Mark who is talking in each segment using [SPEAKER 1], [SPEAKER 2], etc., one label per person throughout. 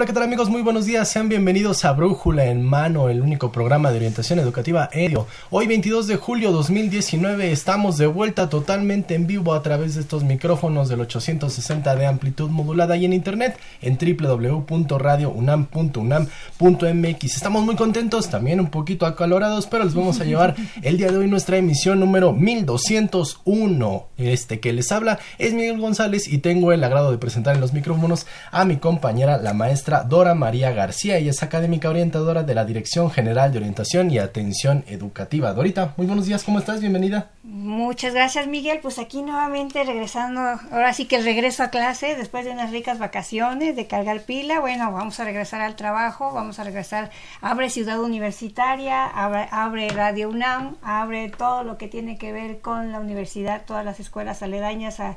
[SPEAKER 1] Hola, ¿qué tal amigos? Muy buenos días. Sean bienvenidos a Brújula en Mano, el único programa de orientación educativa EDIO. Hoy 22 de julio 2019 estamos de vuelta totalmente en vivo a través de estos micrófonos del 860 de amplitud modulada y en internet en www.radiounam.unam.mx. Estamos muy contentos, también un poquito acalorados, pero les vamos a llevar el día de hoy nuestra emisión número 1201. Este que les habla es Miguel González y tengo el agrado de presentar en los micrófonos a mi compañera, la maestra Dora María García. y es académica orientadora de la Dirección General de Orientación y Atención Educativa. Dorita, muy buenos días, ¿cómo estás? Bienvenida.
[SPEAKER 2] Muchas gracias, Miguel. Pues aquí nuevamente regresando, ahora sí que el regreso a clase después de unas ricas vacaciones, de cargar pila. Bueno, vamos a regresar al trabajo, vamos a regresar. Abre Ciudad Universitaria, abre, abre Radio UNAM, abre todo lo que tiene que ver con la universidad, todas las escuelas aledañas a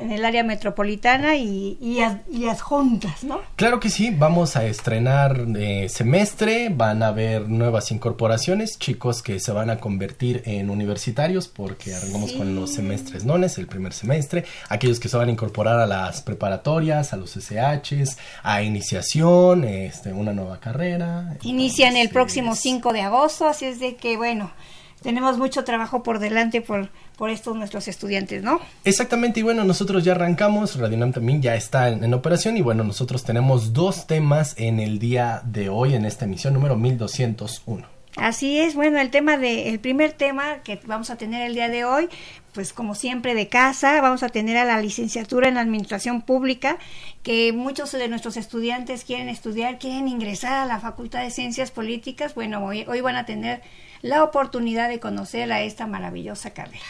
[SPEAKER 2] en el área metropolitana y, y, adjuntas, ¿no?
[SPEAKER 1] Claro que sí, vamos a estrenar eh, semestre, van a haber nuevas incorporaciones, chicos que se van a convertir en universitarios porque arrancamos con los semestres nones, el primer semestre, aquellos que se van a incorporar a las preparatorias, a los SHs, a iniciación, este, una nueva carrera.
[SPEAKER 2] Inician el próximo 5 de agosto, así es de que, bueno, tenemos mucho trabajo por delante por, por estos nuestros estudiantes, ¿no?
[SPEAKER 1] Exactamente, y bueno, nosotros ya arrancamos, Radionam también ya está en, operación y bueno, nosotros tenemos dos temas en el día de hoy, en esta emisión número 1201.
[SPEAKER 2] Así es, bueno, el tema de, el primer tema que vamos a tener el día de hoy, pues como siempre de casa, vamos a tener a la licenciatura en Administración Pública, que muchos de nuestros estudiantes quieren estudiar, quieren ingresar a la Facultad de Ciencias Políticas, bueno, hoy, hoy van a tener la oportunidad de conocer a esta maravillosa carrera.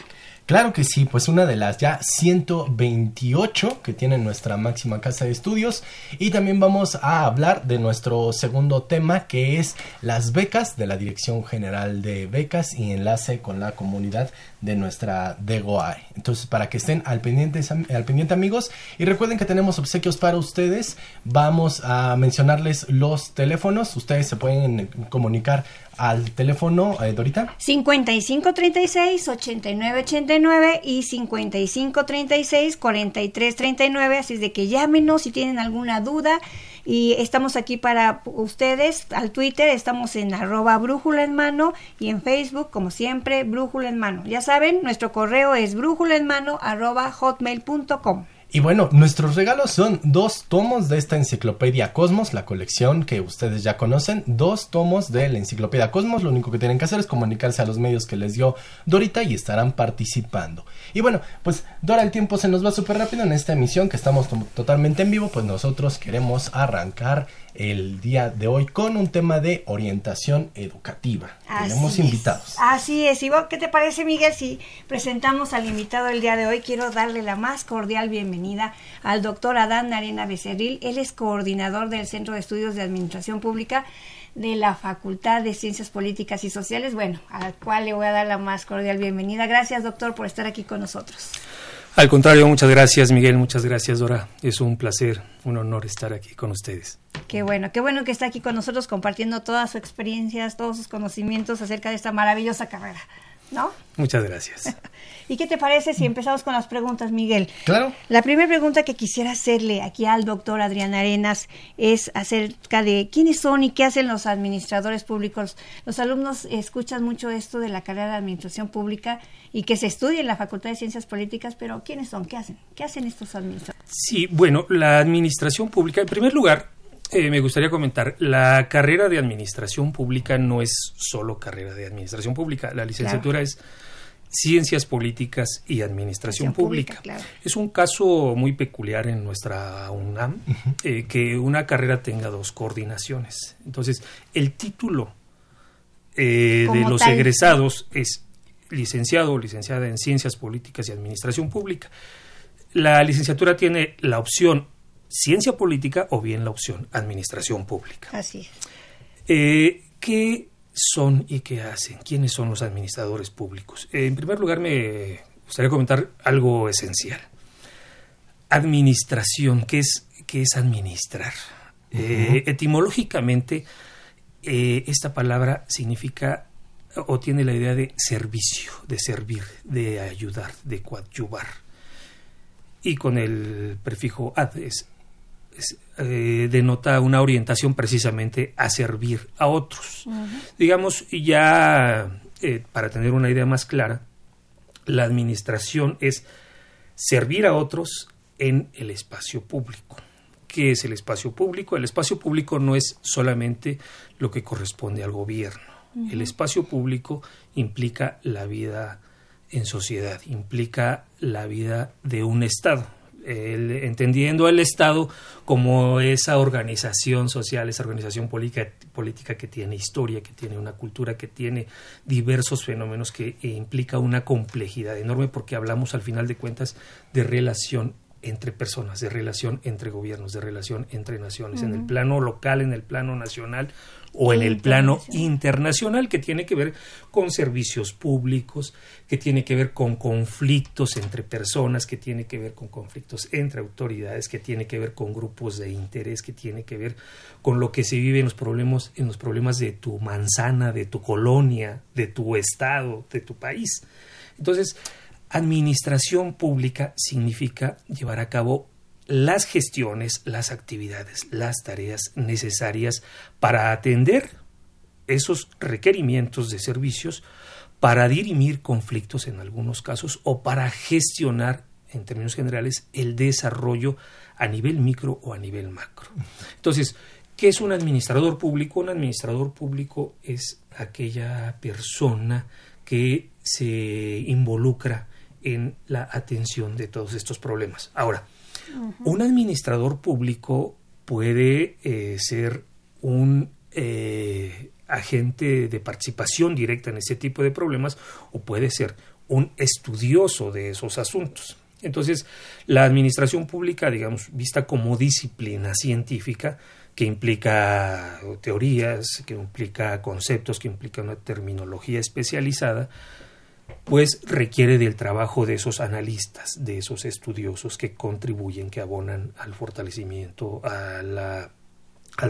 [SPEAKER 1] Claro que sí, pues una de las ya 128 que tiene nuestra máxima casa de estudios y también vamos a hablar de nuestro segundo tema que es las becas de la Dirección General de Becas y enlace con la comunidad de nuestra DEGOAE. Entonces, para que estén al pendiente, al pendiente amigos y recuerden que tenemos obsequios para ustedes, vamos a mencionarles los teléfonos, ustedes se pueden comunicar al teléfono, eh, Dorita.
[SPEAKER 2] 5536-8989 y 5536-4339. Así es de que llámenos si tienen alguna duda. Y estamos aquí para ustedes. Al Twitter estamos en arroba brújula en mano y en Facebook, como siempre, brújula en mano. Ya saben, nuestro correo es brújula en mano hotmail.com.
[SPEAKER 1] Y bueno, nuestros regalos son dos tomos de esta enciclopedia Cosmos, la colección que ustedes ya conocen, dos tomos de la enciclopedia Cosmos. Lo único que tienen que hacer es comunicarse a los medios que les dio Dorita y estarán participando. Y bueno, pues Dora, el tiempo se nos va súper rápido en esta emisión que estamos totalmente en vivo, pues nosotros queremos arrancar el día de hoy con un tema de orientación educativa. Tenemos invitados.
[SPEAKER 2] Así es. ¿Y qué te parece, Miguel, si presentamos al invitado el día de hoy? Quiero darle la más cordial bienvenida al doctor Adán Arena Becerril. Él es coordinador del Centro de Estudios de Administración Pública de la Facultad de Ciencias Políticas y Sociales, bueno, al cual le voy a dar la más cordial bienvenida. Gracias, doctor, por estar aquí con nosotros.
[SPEAKER 3] Al contrario, muchas gracias Miguel, muchas gracias Dora. Es un placer, un honor estar aquí con ustedes.
[SPEAKER 2] Qué bueno, qué bueno que está aquí con nosotros compartiendo todas sus experiencias, todos sus conocimientos acerca de esta maravillosa carrera. ¿No?
[SPEAKER 3] Muchas gracias.
[SPEAKER 2] ¿Y qué te parece si empezamos con las preguntas, Miguel?
[SPEAKER 1] Claro.
[SPEAKER 2] La primera pregunta que quisiera hacerle aquí al doctor Adrián Arenas es acerca de quiénes son y qué hacen los administradores públicos. Los alumnos escuchan mucho esto de la carrera de administración pública y que se estudia en la Facultad de Ciencias Políticas, pero ¿quiénes son? ¿Qué hacen? ¿Qué hacen estos administradores?
[SPEAKER 3] Sí, bueno, la administración pública, en primer lugar, Eh, me gustaría comentar, la carrera de administración pública no es solo carrera de administración pública, la licenciatura es ciencias políticas y administración pública. Es un caso muy peculiar en nuestra UNAM eh, que una carrera tenga dos coordinaciones. Entonces, el título eh, de los egresados es licenciado o licenciada en ciencias políticas y administración pública. La licenciatura tiene la opción ciencia política o bien la opción administración pública.
[SPEAKER 2] Así es.
[SPEAKER 3] Eh, ¿Qué son y qué hacen? ¿Quiénes son los administradores públicos? en primer lugar, me gustaría comentar algo esencial. Administración, ¿qué es, qué es administrar? Eh, etimológicamente, eh, esta palabra significa o tiene la idea de servicio, de servir, de ayudar, de coadyuvar. Y con el prefijo ad es eh, denota una orientación precisamente a servir a otros. Digamos, ya eh, para tener una idea más clara, la administración es servir a otros en el espacio público. ¿Qué es el espacio público? El espacio público no es solamente lo que corresponde al gobierno. El espacio público implica la vida en sociedad, implica la vida de un Estado entendiendo al Estado como esa organización social, esa organización política, política que tiene historia, que tiene una cultura, que tiene diversos fenómenos, que implica una complejidad enorme porque hablamos al final de cuentas de relación entre personas, de relación entre gobiernos, de relación entre naciones, en el plano local, en el plano nacional o en el plano internacional, que tiene que ver con servicios públicos, que tiene que ver con conflictos entre personas, que tiene que ver con conflictos entre autoridades, que tiene que ver con grupos de interés, que tiene que ver con lo que se vive en los problemas, en los problemas de tu manzana, de tu colonia, de tu estado, de tu país. Entonces, Administración pública significa llevar a cabo las gestiones, las actividades, las tareas necesarias para atender esos requerimientos de servicios, para dirimir conflictos en algunos casos o para gestionar, en términos generales, el desarrollo a nivel micro o a nivel macro. Entonces, ¿qué es un administrador público? Un administrador público es aquella persona que se involucra en la atención de todos estos problemas. Ahora, un administrador público puede eh, ser un eh, agente de participación directa en ese tipo de problemas o puede ser un estudioso de esos asuntos. Entonces, la administración pública, digamos, vista como disciplina científica, que implica teorías, que implica conceptos, que implica una terminología especializada, pues requiere del trabajo de esos analistas, de esos estudiosos que contribuyen, que abonan al fortalecimiento, al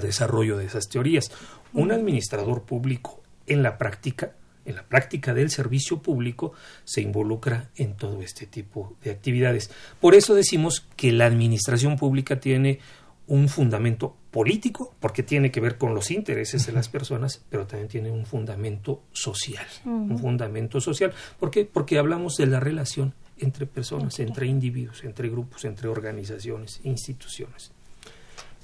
[SPEAKER 3] desarrollo de esas teorías. Un administrador público en la práctica, en la práctica del servicio público, se involucra en todo este tipo de actividades. Por eso decimos que la administración pública tiene un fundamento político, porque tiene que ver con los intereses de las personas, pero también tiene un fundamento social, un fundamento social. ¿Por qué? Porque hablamos de la relación entre personas, entre individuos, entre grupos, entre organizaciones, instituciones.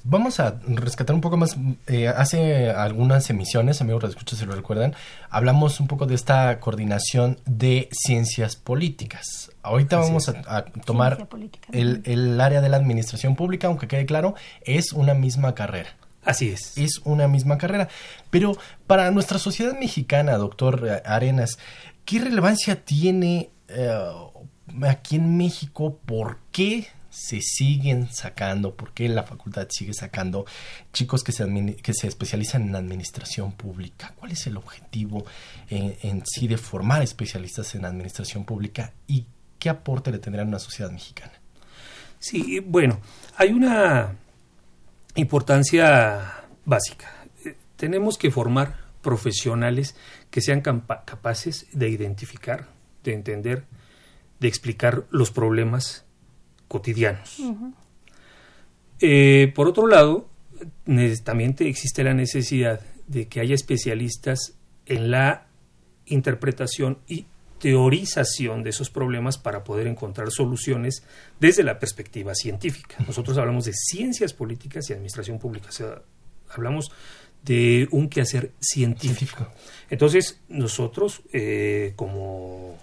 [SPEAKER 1] Vamos a rescatar un poco más. Eh, hace algunas emisiones, amigos de escucha si lo recuerdan, hablamos un poco de esta coordinación de ciencias políticas. Ahorita vamos a, tomar el, el, área de la administración pública, aunque quede claro, es una misma carrera.
[SPEAKER 3] Así es.
[SPEAKER 1] Es una misma carrera. Pero para nuestra sociedad mexicana, doctor Arenas, ¿qué relevancia tiene eh, aquí en México? ¿Por qué se siguen sacando, por qué la facultad sigue sacando chicos que se, que se especializan en administración pública. ¿Cuál es el objetivo en, sí de formar especialistas en administración pública y qué aporte le tendrán a una sociedad mexicana?
[SPEAKER 3] Sí, bueno, hay una importancia básica. Tenemos que formar profesionales que sean capaces de identificar, de entender, de explicar los problemas cotidianos. Eh, por otro lado, también existe la necesidad de que haya especialistas en la interpretación y teorización de esos problemas para poder encontrar soluciones desde la perspectiva científica. Nosotros hablamos de ciencias políticas y administración pública, o sea, hablamos de un quehacer científico. Entonces, nosotros, eh, como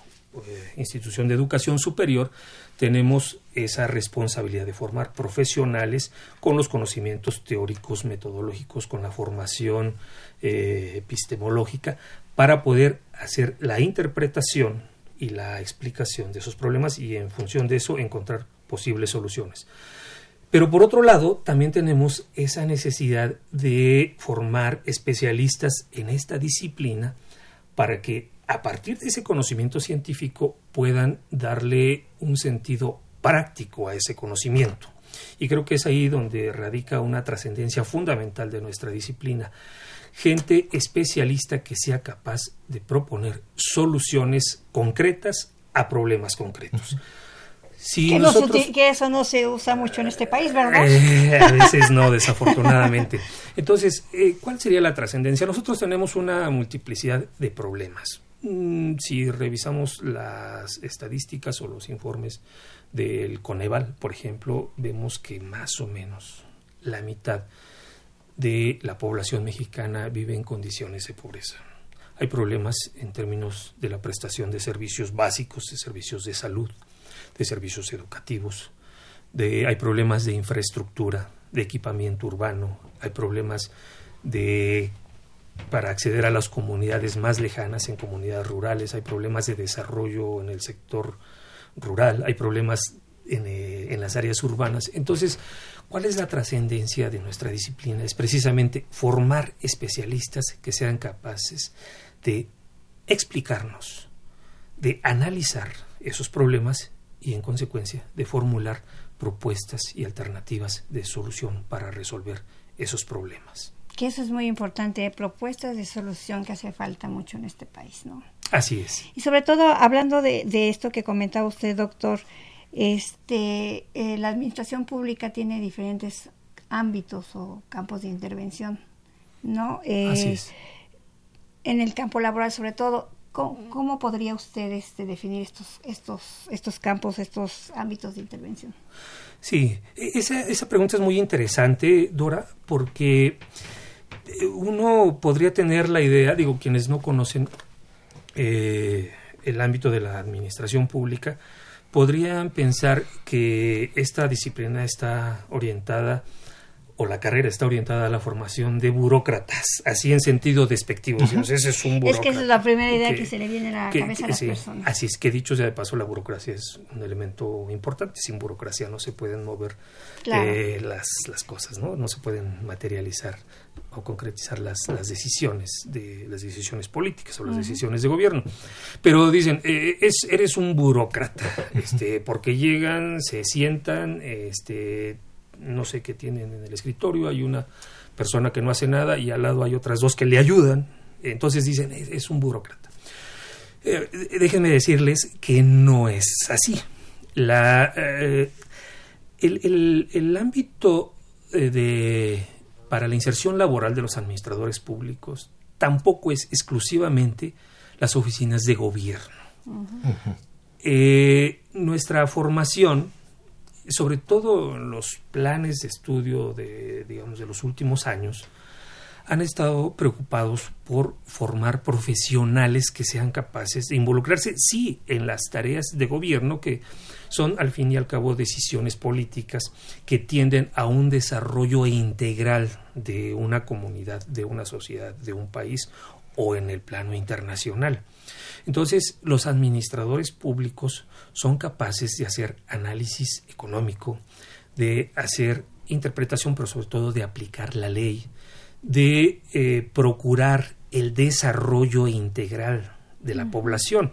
[SPEAKER 3] eh, institución de educación superior, tenemos esa responsabilidad de formar profesionales con los conocimientos teóricos, metodológicos, con la formación eh, epistemológica, para poder hacer la interpretación y la explicación de esos problemas y en función de eso encontrar posibles soluciones. Pero por otro lado, también tenemos esa necesidad de formar especialistas en esta disciplina para que a partir de ese conocimiento científico puedan darle un sentido práctico a ese conocimiento. Y creo que es ahí donde radica una trascendencia fundamental de nuestra disciplina gente especialista que sea capaz de proponer soluciones concretas a problemas concretos.
[SPEAKER 2] que, eso no se usa mucho en este país, ¿verdad?
[SPEAKER 3] Eh, a veces no, desafortunadamente. Entonces, eh, ¿cuál sería la trascendencia? Nosotros tenemos una multiplicidad de problemas. Mm, si revisamos las estadísticas o los informes del Coneval, por ejemplo, vemos que más o menos la mitad de la población mexicana vive en condiciones de pobreza. Hay problemas en términos de la prestación de servicios básicos, de servicios de salud, de servicios educativos, de, hay problemas de infraestructura, de equipamiento urbano, hay problemas de para acceder a las comunidades más lejanas en comunidades rurales, hay problemas de desarrollo en el sector rural, hay problemas en, eh, en las áreas urbanas. Entonces, ¿Cuál es la trascendencia de nuestra disciplina? Es precisamente formar especialistas que sean capaces de explicarnos, de analizar esos problemas y en consecuencia de formular propuestas y alternativas de solución para resolver esos problemas.
[SPEAKER 2] Que eso es muy importante, propuestas de solución que hace falta mucho en este país, ¿no?
[SPEAKER 3] Así es.
[SPEAKER 2] Y sobre todo, hablando de, de esto que comentaba usted, doctor, este, eh, la administración pública tiene diferentes ámbitos o campos de intervención, ¿no?
[SPEAKER 3] Eh,
[SPEAKER 2] en el campo laboral, sobre todo, ¿cómo, podría usted este, definir estos, estos, estos campos, estos ámbitos de intervención?
[SPEAKER 3] Sí, e, esa, esa pregunta es muy interesante, Dora, porque uno podría tener la idea, digo, quienes no conocen el ámbito de la administración pública, podrían pensar que esta disciplina está orientada o la carrera está orientada a la formación de burócratas, así en sentido despectivo. Ese es un
[SPEAKER 2] Es que esa es la primera idea que, se le viene a la cabeza a las personas.
[SPEAKER 3] Así es que dicho sea de paso, la burocracia es un elemento importante. Sin burocracia no se pueden mover eh, las, las cosas, ¿no? No se pueden materializar o concretizar las, las decisiones de las decisiones políticas o las decisiones de gobierno. Pero dicen, eh, es, eres un burócrata, este, porque llegan, se sientan, este no sé qué tienen en el escritorio, hay una persona que no hace nada y al lado hay otras dos que le ayudan. Entonces dicen, es, un burócrata. Eh, déjenme decirles que no es así. La, eh, el, ámbito eh, de, para la inserción laboral de los administradores públicos tampoco es exclusivamente las oficinas de gobierno. nuestra formación sobre todo los planes de estudio de, digamos, de los últimos años, han estado preocupados por formar profesionales que sean capaces de involucrarse, sí, en las tareas de gobierno que son al fin y al cabo decisiones políticas que tienden a un desarrollo integral de una comunidad, de una sociedad, de un país o en el plano internacional. Entonces, los administradores públicos son capaces de hacer análisis económico, de hacer interpretación, pero sobre todo de aplicar la ley, de eh, procurar el desarrollo integral de la población.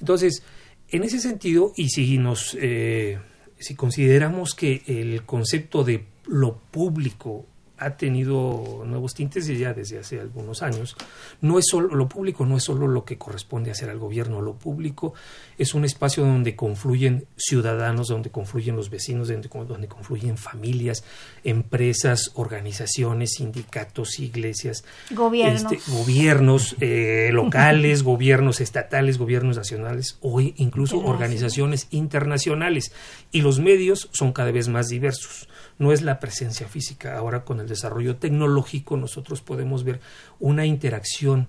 [SPEAKER 3] Entonces, en ese sentido, y si nos eh, si consideramos que el concepto de lo público ha tenido nuevos tintes ya desde hace algunos años. No es solo, lo público no es solo lo que corresponde hacer al gobierno, lo público es un espacio donde confluyen ciudadanos, donde confluyen los vecinos, donde, donde confluyen familias, empresas, organizaciones, sindicatos, iglesias,
[SPEAKER 2] gobiernos,
[SPEAKER 3] este, gobiernos eh, locales, gobiernos estatales, gobiernos nacionales o incluso organizaciones internacionales. Y los medios son cada vez más diversos no es la presencia física. Ahora con el desarrollo tecnológico nosotros podemos ver una interacción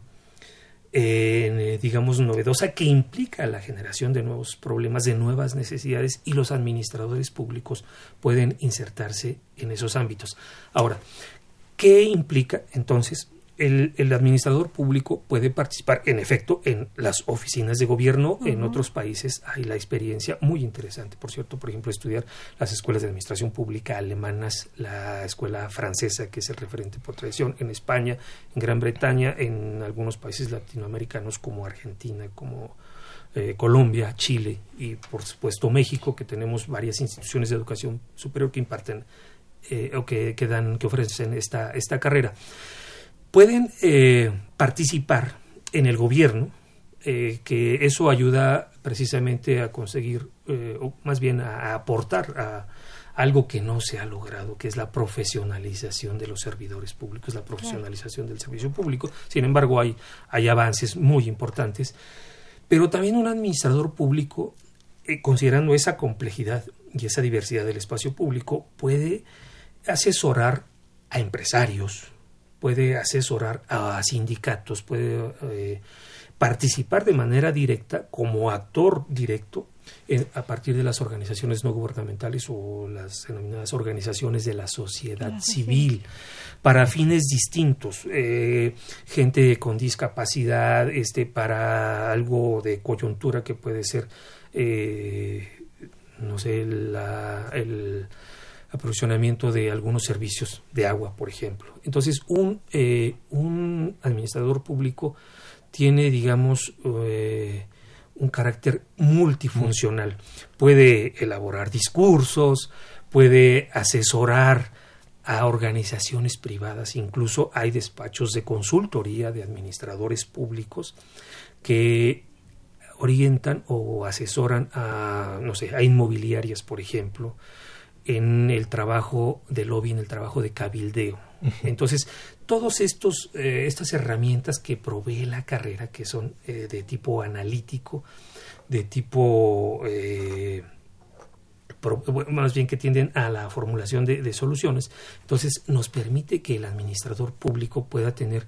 [SPEAKER 3] eh, digamos, novedosa que implica la generación de nuevos problemas, de nuevas necesidades y los administradores públicos pueden insertarse en esos ámbitos. Ahora, ¿qué implica entonces el, administrador público puede participar, en efecto, en las oficinas de gobierno. En otros países hay la experiencia muy interesante, por cierto, por ejemplo, estudiar las escuelas de administración pública alemanas, la escuela francesa, que es el referente por tradición, en España, en Gran Bretaña, en algunos países latinoamericanos como Argentina, como eh, Colombia, Chile y, por supuesto, México, que tenemos varias instituciones de educación superior que imparten eh, o que, que, dan, que ofrecen esta, esta carrera pueden eh, participar en el gobierno, eh, que eso ayuda precisamente a conseguir, eh, o más bien a, aportar a algo que no se ha logrado, que es la profesionalización de los servidores públicos, la profesionalización del servicio público. Sin embargo, hay, hay avances muy importantes, pero también un administrador público, considerando esa complejidad y esa diversidad del espacio público, puede asesorar a empresarios, puede asesorar a sindicatos, puede eh, participar de manera directa como actor directo a partir de las organizaciones no gubernamentales o las denominadas organizaciones de la sociedad civil para fines distintos eh, gente con discapacidad este para algo de coyuntura que puede ser eh, no sé la, el aprovisionamiento de algunos servicios de agua, por ejemplo. Entonces, un, eh, un administrador público tiene, digamos, eh, un carácter multifuncional. Puede elaborar discursos, puede asesorar a organizaciones privadas, incluso hay despachos de consultoría de administradores públicos que orientan o asesoran a, no sé, a inmobiliarias, por ejemplo, en el trabajo de lobby, en el trabajo de cabildeo. Entonces, todas estos eh, estas herramientas que provee la carrera, que son eh, de tipo analítico, de tipo eh, más bien que tienden a la formulación de, de, soluciones, entonces nos permite que el administrador público pueda tener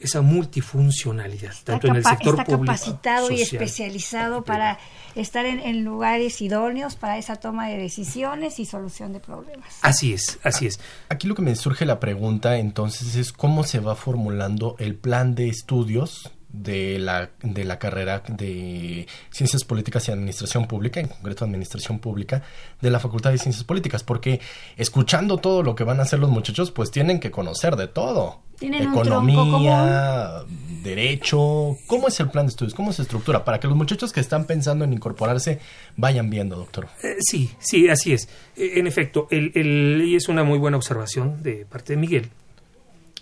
[SPEAKER 3] esa multifuncionalidad, tanto en el sector
[SPEAKER 2] está capacitado y especializado para estar en, lugares idóneos para esa toma de decisiones y solución de problemas.
[SPEAKER 3] Así es, así es.
[SPEAKER 1] Aquí lo que me surge la pregunta entonces es cómo se va formulando el plan de estudios de la, de la carrera de Ciencias Políticas y Administración Pública, en concreto Administración Pública, de la Facultad de Ciencias Políticas, porque escuchando todo lo que van a hacer los muchachos, pues tienen que conocer de todo. Economía, derecho. ¿Cómo es el plan de estudios? ¿Cómo se estructura? Para que los muchachos que están pensando en incorporarse vayan viendo, doctor.
[SPEAKER 3] Eh, sí, sí, así es. Eh, en efecto, el, y es una muy buena observación de parte de Miguel.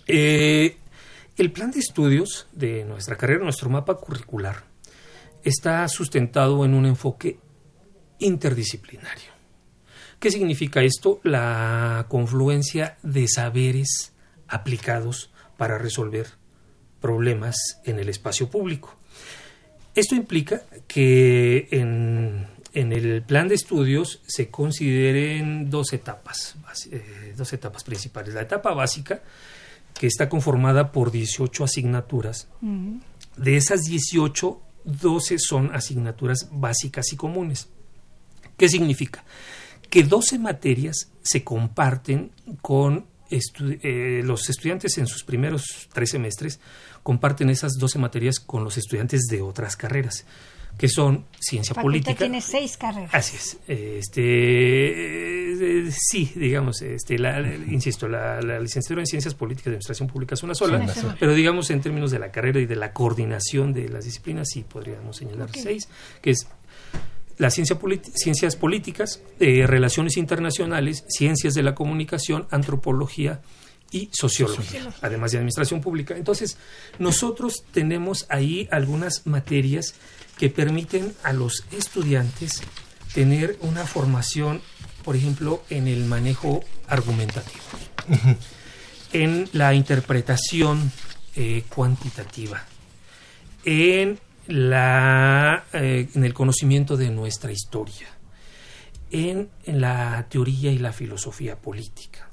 [SPEAKER 3] Eh, el plan de estudios de nuestra carrera, nuestro mapa curricular, está sustentado en un enfoque interdisciplinario. ¿Qué significa esto? La confluencia de saberes aplicados para resolver problemas en el espacio público. Esto implica que en, el plan de estudios se consideren dos etapas, eh, dos etapas principales. La etapa básica, que está conformada por 18 asignaturas. De esas 18, 12 son asignaturas básicas y comunes. ¿Qué significa? Que 12 materias se comparten con eh, los estudiantes en sus primeros tres semestres comparten esas 12 materias con los estudiantes de otras carreras que son ciencia política.
[SPEAKER 2] tiene seis carreras.
[SPEAKER 3] Así es. Este, eh, sí, digamos, este, insisto, la, licenciatura en ciencias políticas y administración pública es una sola, pero digamos en términos de la carrera y de la coordinación de las disciplinas sí podríamos señalar seis, que es la ciencia ciencias políticas, eh, relaciones internacionales, ciencias de la comunicación, antropología y sociología, además de administración pública. Entonces, nosotros tenemos ahí algunas materias que permiten a los estudiantes tener una formación, por ejemplo, en el manejo argumentativo, en la interpretación eh, cuantitativa, en, la, eh, en el conocimiento de nuestra historia, en la teoría y la filosofía política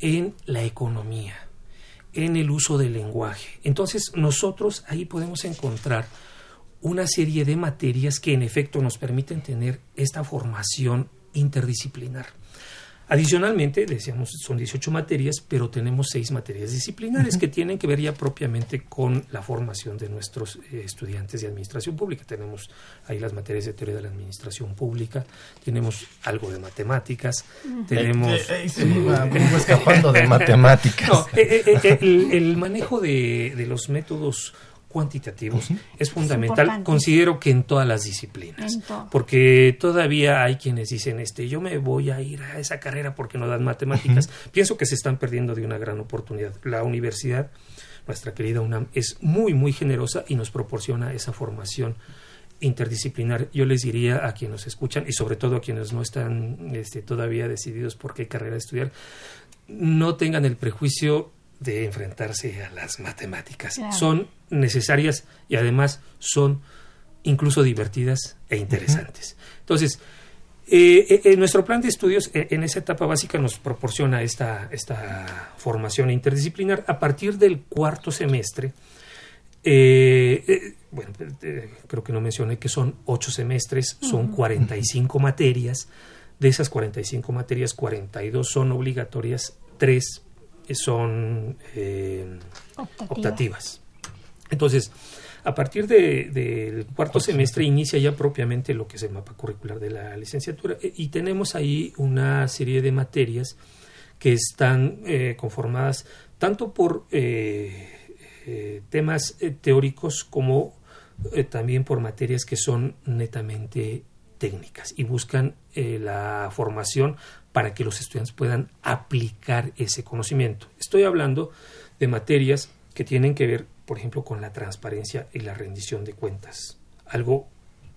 [SPEAKER 3] en la economía, en el uso del lenguaje. Entonces nosotros ahí podemos encontrar una serie de materias que en efecto nos permiten tener esta formación interdisciplinar. Adicionalmente, decíamos, son 18 materias, pero tenemos seis materias disciplinares que tienen que ver ya propiamente con la formación de nuestros eh, estudiantes de administración pública. Tenemos ahí las materias de teoría de la administración pública, tenemos algo de matemáticas, tenemos...
[SPEAKER 1] Eh, eh, escapando de matemáticas.
[SPEAKER 3] el, manejo de, de los métodos cuantitativos es fundamental, considero que en todas las disciplinas, porque todavía hay quienes dicen, este, yo me voy a ir a esa carrera porque no dan matemáticas. Pienso que se están perdiendo de una gran oportunidad. La universidad, nuestra querida UNAM, es muy, muy generosa y nos proporciona esa formación interdisciplinar. Yo les diría a quienes nos escuchan y sobre todo a quienes no están este, todavía decididos por qué carrera estudiar, no tengan el prejuicio de enfrentarse a las matemáticas. Son necesarias y además son incluso divertidas e interesantes. Entonces, eh, eh, eh, nuestro plan de estudios en esa etapa básica nos proporciona esta, esta formación interdisciplinar. A partir del cuarto semestre, bueno, creo que no mencioné que son ocho semestres, son 45 materias. De esas 45 materias, 42 son obligatorias, tres son optativas. Entonces, a partir del cuarto semestre inicia ya propiamente lo que es el mapa curricular de la licenciatura e, y tenemos ahí una serie de materias que están eh, conformadas tanto por eh, eh, temas teóricos como también por materias que son netamente técnicas y buscan la formación para que los estudiantes puedan aplicar ese conocimiento. Estoy hablando de materias que tienen que ver por ejemplo, con la transparencia y la rendición de cuentas, algo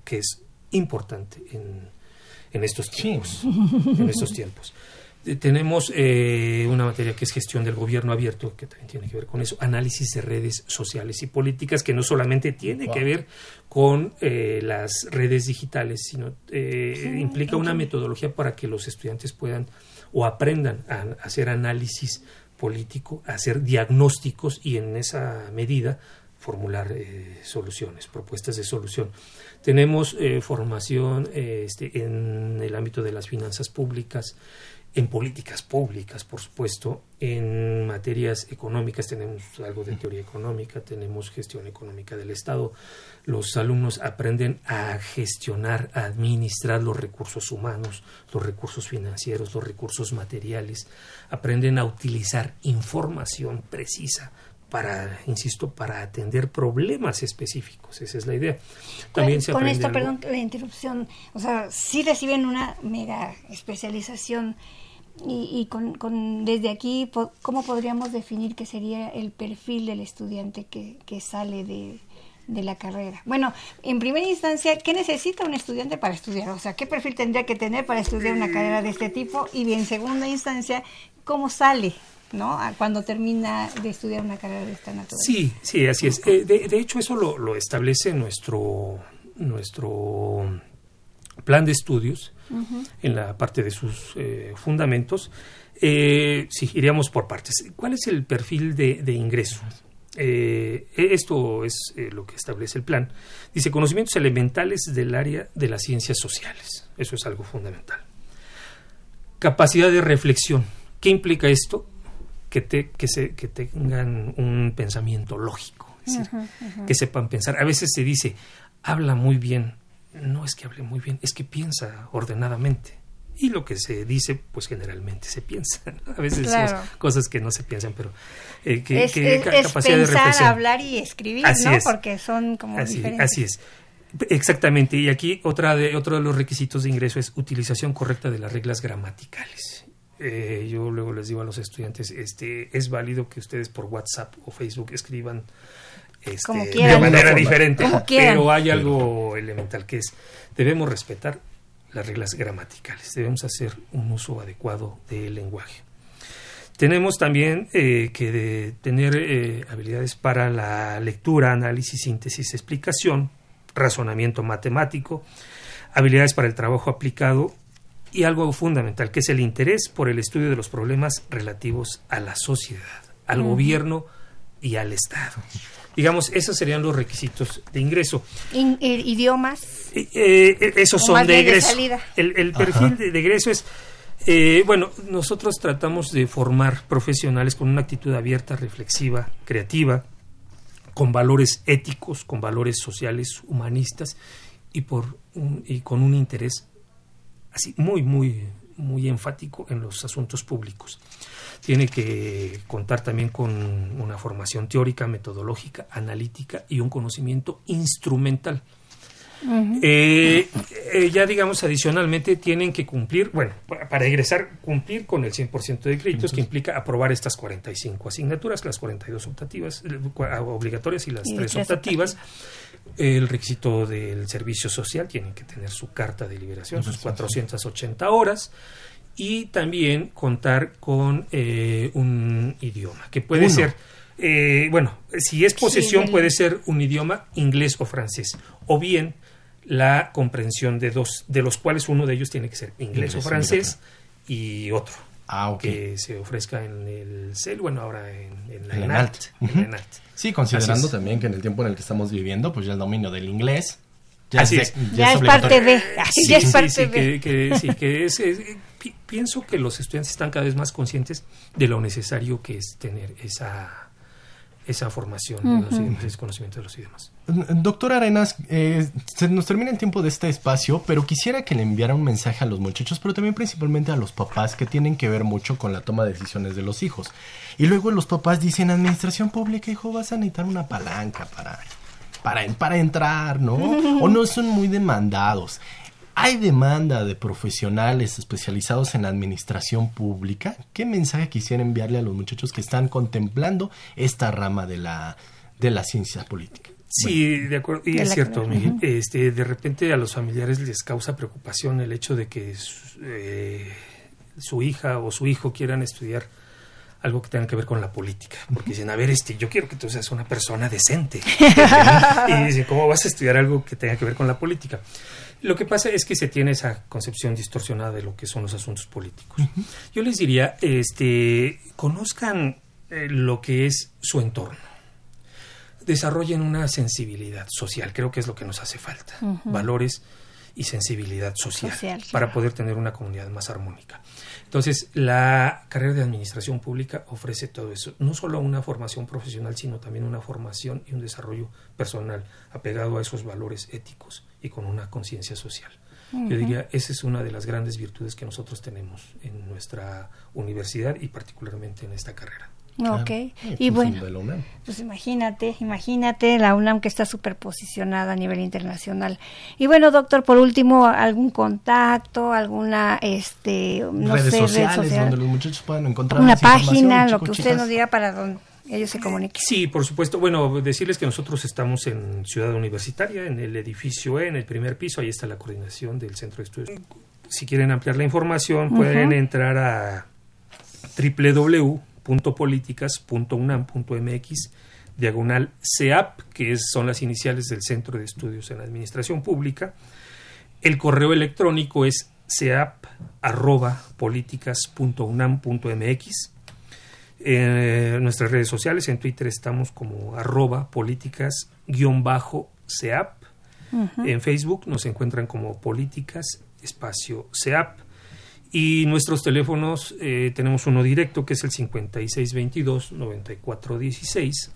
[SPEAKER 3] que es importante en, estos tiempos. En estos tiempos. Eh, tenemos eh, una materia que es gestión del gobierno abierto, que también tiene que ver con eso, análisis de redes sociales y políticas, que no solamente tiene que ver con eh, las redes digitales, sino implica una metodología para que los estudiantes puedan o aprendan a hacer análisis político, hacer diagnósticos y en esa medida formular eh, soluciones, propuestas de solución. Tenemos eh, formación eh, este, en el ámbito de las finanzas públicas, en políticas públicas, por supuesto, en materias económicas, tenemos algo de teoría económica, tenemos gestión económica del Estado. Los alumnos aprenden a gestionar, a administrar los recursos humanos, los recursos financieros, los recursos materiales, aprenden a utilizar información precisa para, insisto, para atender problemas específicos. Esa es la idea.
[SPEAKER 2] También con, con esto, perdón, la interrupción, o sea, sí reciben una mega especialización y, con, desde aquí, ¿cómo podríamos definir qué sería el perfil del estudiante que, sale de, la carrera? Bueno, en primera instancia, ¿qué necesita un estudiante para estudiar? O sea, ¿qué perfil tendría que tener para estudiar una carrera de este tipo? Y en segunda instancia, ¿cómo sale? ¿no? Cuando termina de estudiar una carrera de esta naturaleza.
[SPEAKER 3] Sí, sí, así es. Eh, de, de, hecho, eso lo, lo establece nuestro, nuestro plan de estudios, en la parte de sus eh, fundamentos. Eh, sí, iríamos por partes. ¿Cuál es el perfil de, ingreso? Eh, esto es lo que establece el plan. Dice conocimientos elementales del área de las ciencias sociales. Eso es algo fundamental. Capacidad de reflexión. ¿Qué implica esto? Que, te, que, se, que tengan un pensamiento lógico, es decir, que sepan pensar. A veces se dice, habla muy bien, no es que hable muy bien, es que piensa ordenadamente. Y lo que se dice, pues generalmente se piensa. A veces decimos cosas que no se piensan, pero
[SPEAKER 2] eh, que, es, capacidad de reflexión. hablar y escribir, ¿no? Porque son como
[SPEAKER 3] así,
[SPEAKER 2] diferentes.
[SPEAKER 3] Así es. Exactamente. Y aquí otra de, otro de los requisitos de ingreso es utilización correcta de las reglas gramaticales. eh, yo luego les digo a los estudiantes, este, es válido que ustedes por WhatsApp o Facebook escriban este, de manera diferente, pero hay algo elemental que es, debemos respetar las reglas gramaticales, debemos hacer un uso adecuado del lenguaje. Tenemos también eh, que tener eh, habilidades para la lectura, análisis, síntesis, explicación, razonamiento matemático, habilidades para el trabajo aplicado y algo fundamental, que es el interés por el estudio de los problemas relativos a la sociedad, al gobierno y al Estado. Digamos, esos serían los requisitos de ingreso.
[SPEAKER 2] Eh, ¿Idiomas?
[SPEAKER 3] Eh, eh, esos son de egreso. el, perfil de, de, egreso es, bueno, nosotros tratamos de formar profesionales con una actitud abierta, reflexiva, creativa, con valores éticos, con valores sociales, humanistas y, por y con un interés así muy, muy, muy enfático en los asuntos públicos. Tiene que contar también con una formación teórica, metodológica, analítica y un conocimiento instrumental. Eh, eh, ya digamos adicionalmente tienen que cumplir, bueno, para egresar, cumplir con el 100% de créditos que implica aprobar estas 45 asignaturas, las 42 optativas, eh, obligatorias y las tres optativas. el requisito del servicio social, tienen que tener su carta de liberación, sus 480 horas, y también contar con eh, un idioma, que puede ser, eh, bueno, si es posesión puede ser un idioma inglés o francés, o bien la comprensión de dos, de los cuales uno de ellos tiene que ser inglés, o francés y otro.
[SPEAKER 1] Ah,
[SPEAKER 3] que se ofrezca en el CEL, bueno, ahora en, en
[SPEAKER 1] la ENALT. Sí, considerando también que en el tiempo en el que estamos viviendo, pues ya el dominio del inglés
[SPEAKER 2] ya, es, ya, es, parte de. Sí, ya es parte
[SPEAKER 3] de. Que, sí, que es, pienso que los estudiantes están cada vez más conscientes de lo necesario que es tener esa esa formación en los idiomas, ese conocimiento de los idiomas.
[SPEAKER 1] Doctor Arenas, eh, se nos termina el tiempo de este espacio, pero quisiera que le enviara un mensaje a los muchachos, pero también principalmente a los papás que tienen que ver mucho con la toma de decisiones de los hijos. Y luego los papás dicen, administración pública, hijo, vas a necesitar una palanca para, para, para entrar, ¿no? O no son muy demandados. ¿Hay demanda de profesionales especializados en administración pública? ¿Qué mensaje quisiera enviarle a los muchachos que están contemplando esta rama de la, de la ciencia política?
[SPEAKER 3] Sí, de acuerdo, y es cierto, Miguel. Este, de repente a los familiares les causa preocupación el hecho de que eh, su hija o su hijo quieran estudiar algo que tenga que ver con la política, porque dicen, a ver, este, yo quiero que tú seas una persona decente. y dicen, ¿cómo vas a estudiar algo que tenga que ver con la política? Lo que pasa es que se tiene esa concepción distorsionada de lo que son los asuntos políticos. Yo les diría, este, conozcan eh, lo que es su entorno. Desarrollen una sensibilidad social, creo que es lo que nos hace falta. Valores y sensibilidad social, para poder tener una comunidad más armónica. Entonces, la carrera de administración pública ofrece todo eso, no solo una formación profesional, sino también una formación y un desarrollo personal apegado a esos valores éticos y con una conciencia social. Yo diría, esa es una de las grandes virtudes que nosotros tenemos en nuestra universidad y particularmente en esta carrera.
[SPEAKER 2] Ok, y bueno, pues imagínate, imagínate la UNAM que está superposicionada a nivel internacional. Y bueno, doctor, por último, algún contacto, alguna, este, no
[SPEAKER 1] redes
[SPEAKER 2] sé,
[SPEAKER 1] sociales, red social, donde los muchachos puedan encontrar
[SPEAKER 2] una página, lo que usted nos diga para donde ellos se comuniquen.
[SPEAKER 3] Sí, por supuesto. Bueno, decirles que nosotros estamos en Ciudad Universitaria, en el edificio E, en el primer piso, ahí está la coordinación del Centro de Estudios. Si quieren ampliar la información, pueden entrar a www .políticas.unam.mx diagonal CEAP, que son las iniciales del Centro de Estudios en Administración Pública. El correo electrónico es ceap.políticas.unam.mx. En nuestras redes sociales, en Twitter estamos como arroba políticas-ceap. En Facebook nos encuentran como políticas espacio CEAP. Y nuestros teléfonos, eh, tenemos uno directo que es el 5622-9416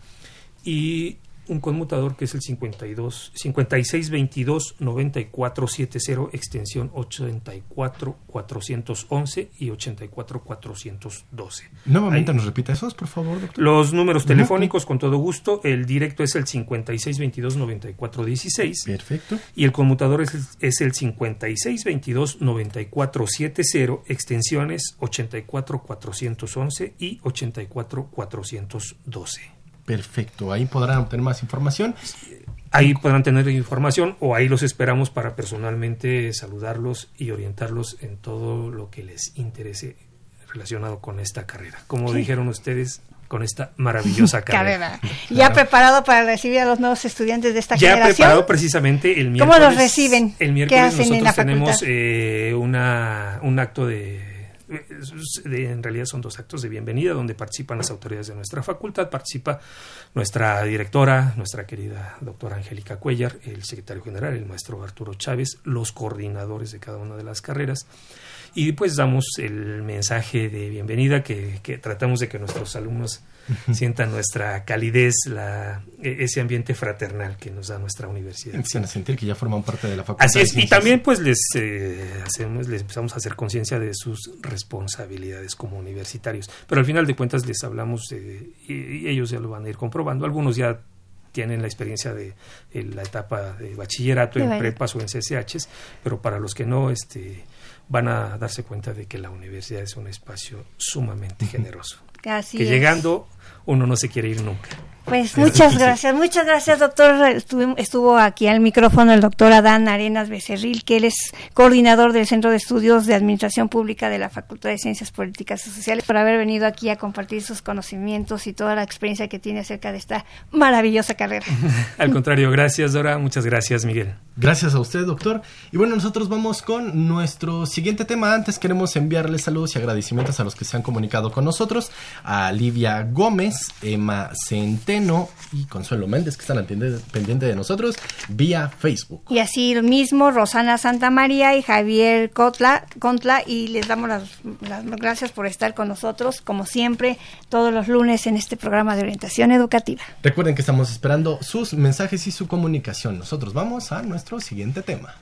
[SPEAKER 3] y un conmutador que es el 52 5622 9470 extensión 84411 y 84412.
[SPEAKER 1] Nuevamente nos repita esos, por favor, doctor.
[SPEAKER 3] Los números telefónicos con todo gusto, el directo es el 5622 9416.
[SPEAKER 1] Perfecto.
[SPEAKER 3] Y el conmutador es, es el 5622 9470 extensiones 84411 y 84412.
[SPEAKER 1] Perfecto, ahí podrán obtener más información.
[SPEAKER 3] Ahí podrán tener información o ahí los esperamos para personalmente saludarlos y orientarlos en todo lo que les interese relacionado con esta carrera. Como dijeron ustedes, con esta maravillosa carrera.
[SPEAKER 2] carrera. Ya preparado para recibir a los nuevos estudiantes de esta
[SPEAKER 3] ya
[SPEAKER 2] generación.
[SPEAKER 3] Ya preparado precisamente el miércoles.
[SPEAKER 2] ¿Cómo los reciben?
[SPEAKER 3] El miércoles nosotros tenemos eh, una, un acto de en realidad son dos actos de bienvenida donde participan las autoridades de nuestra facultad, participa nuestra directora, nuestra querida doctora Angélica Cuellar, el secretario general, el maestro Arturo Chávez, los coordinadores de cada una de las carreras y pues damos el mensaje de bienvenida que, que tratamos de que nuestros alumnos sientan nuestra calidez, la, e, ese ambiente fraternal que nos da nuestra universidad.
[SPEAKER 1] Empiezan a sentir que ya forman parte de la facultad.
[SPEAKER 3] Así es, y también pues les, eh, hacemos, les empezamos a hacer conciencia de sus responsabilidades como universitarios. Pero al final de cuentas les hablamos de, y, ellos ya lo van a ir comprobando. Algunos ya tienen la experiencia de, de la etapa de bachillerato en prepas o en CCHs, pero para los que no, este van a darse cuenta de que la universidad es un espacio sumamente generoso.
[SPEAKER 2] Así
[SPEAKER 3] que
[SPEAKER 2] es.
[SPEAKER 3] llegando uno no se quiere ir nunca.
[SPEAKER 2] Pues muchas gracias, muchas gracias doctor. Estuvo, estuvo, aquí al micrófono el doctor Adán Arenas Becerril, que él es coordinador del Centro de Estudios de Administración Pública de la Facultad de Ciencias Políticas y Sociales, por haber venido aquí a compartir sus conocimientos y toda la experiencia que tiene acerca de esta maravillosa carrera.
[SPEAKER 3] al contrario, gracias Dora, muchas gracias Miguel.
[SPEAKER 1] Gracias a usted doctor. Y bueno, nosotros vamos con nuestro siguiente tema. Antes queremos enviarles saludos y agradecimientos a los que se han comunicado con nosotros, a Livia Gómez, Emma Centeno, y Consuelo Méndez, que están al pendiente de nosotros, vía Facebook.
[SPEAKER 2] Y así lo mismo, Rosana Santa María y Javier Cotla, Contla, y les damos las, las gracias por estar con nosotros, como siempre, todos los lunes en este programa de orientación educativa.
[SPEAKER 1] Recuerden que estamos esperando sus mensajes y su comunicación. Nosotros vamos a nuestro siguiente tema.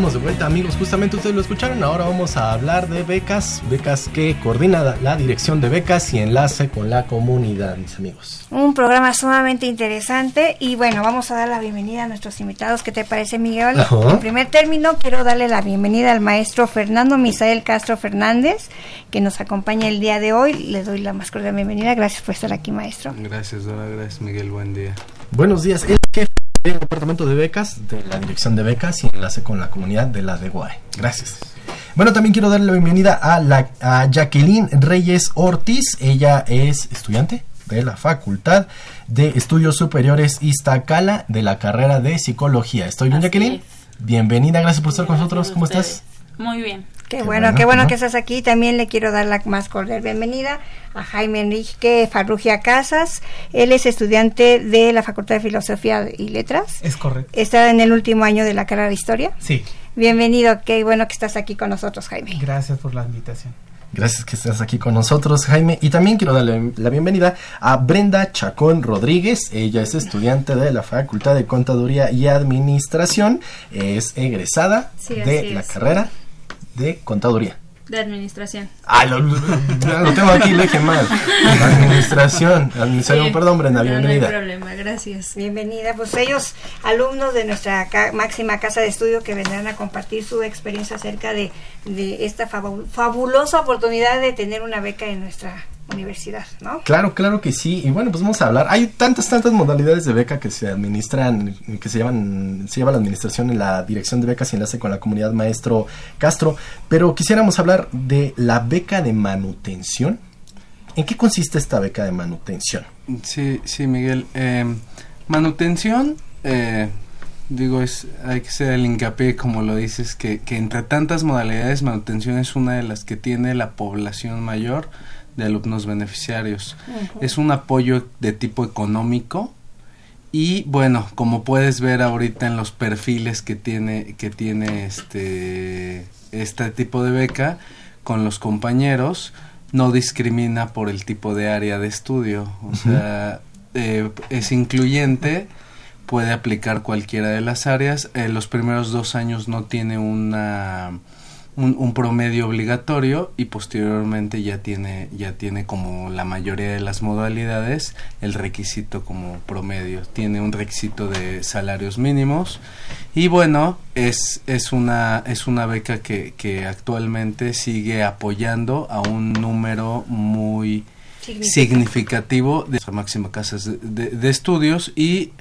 [SPEAKER 1] Estamos de vuelta amigos, justamente ustedes lo escucharon, ahora vamos a hablar de becas, becas que coordina la dirección de becas y enlace con la comunidad, mis amigos.
[SPEAKER 2] Un programa sumamente interesante. Y bueno, vamos a dar la bienvenida a nuestros invitados, ¿qué te parece Miguel? En primer término quiero darle la bienvenida al maestro Fernando Misael Castro Fernández, que nos acompaña el día de hoy, le doy la más cordial bienvenida, gracias por estar aquí maestro.
[SPEAKER 4] Gracias Dora, gracias Miguel, buen día.
[SPEAKER 1] Buenos días, del departamento de becas, de la dirección de becas y enlace con la comunidad de la de Guay. Gracias. Bueno, también quiero darle la bienvenida a, la, a Jacqueline Reyes Ortiz. Ella es estudiante de la Facultad de Estudios Superiores Iztacala de la carrera de Psicología. ¿Estoy bien,
[SPEAKER 5] Así
[SPEAKER 1] Jacqueline?
[SPEAKER 5] es.
[SPEAKER 1] Bienvenida, gracias por estar con nosotros. ¿Cómo
[SPEAKER 5] ustedes.
[SPEAKER 1] estás?
[SPEAKER 5] Muy bien.
[SPEAKER 2] Qué,
[SPEAKER 1] Qué
[SPEAKER 2] bueno,
[SPEAKER 1] bueno,
[SPEAKER 2] qué bueno
[SPEAKER 1] ¿no?
[SPEAKER 2] que estás aquí. También le quiero dar la más cordial bienvenida a Jaime Enrique Farrugia Casas. Él es estudiante de la Facultad de Filosofía y Letras.
[SPEAKER 6] Es correcto.
[SPEAKER 2] Está en el último año de la carrera de Historia.
[SPEAKER 6] Sí,
[SPEAKER 2] Bienvenido, qué bueno que estás aquí con nosotros, Jaime.
[SPEAKER 6] gracias por la invitación.
[SPEAKER 1] Gracias que estás aquí con nosotros, Jaime. Y también quiero darle la bienvenida a Brenda Chacón Rodríguez. Ella es estudiante de la Facultad de Contaduría y Administración. Es egresada
[SPEAKER 5] Sí,
[SPEAKER 1] de la
[SPEAKER 5] es.
[SPEAKER 1] carrera de Contaduría.
[SPEAKER 5] De administración.
[SPEAKER 1] Ah, lo, lo- lo tengo aquí, le dije mal. Administración. Administración,
[SPEAKER 5] Sí.
[SPEAKER 1] perdón, Brenda,
[SPEAKER 5] No, no hay problema, gracias.
[SPEAKER 2] Bienvenida, pues ellos, alumnos de nuestra ca- máxima casa de estudio que vendrán a compartir su experiencia acerca de, de esta fabu- fabulosa oportunidad de tener una beca en nuestra universidad, ¿no?
[SPEAKER 1] Claro, claro que sí. Y bueno, pues vamos a hablar. Hay tantas, tantas modalidades de beca que se administran, que se llevan, se lleva la administración en la dirección de becas y enlace con la comunidad maestro Castro. Pero quisiéramos hablar de la beca de manutención. ¿En qué consiste esta beca de manutención?
[SPEAKER 4] Sí, sí, Miguel. Eh, manutención, eh, digo, es hay que hacer el hincapié, como lo dices, que, que entre tantas modalidades, manutención es una de las que tiene la población mayor de alumnos beneficiarios. Es un apoyo de tipo económico y bueno, como puedes ver ahorita en los perfiles que tiene que tiene este este tipo de beca con los compañeros no discrimina por el tipo de área de estudio, o sea, eh, es incluyente, puede aplicar cualquiera de las áreas. En los primeros dos años no tiene una un, un promedio obligatorio y posteriormente ya tiene ya tiene como la mayoría de las modalidades el requisito como promedio. Tiene un requisito de salarios mínimos. Y bueno es es una es una beca que, que actualmente sigue apoyando a un número muy significativo. de nuestra máxima casa de, de- de estudios y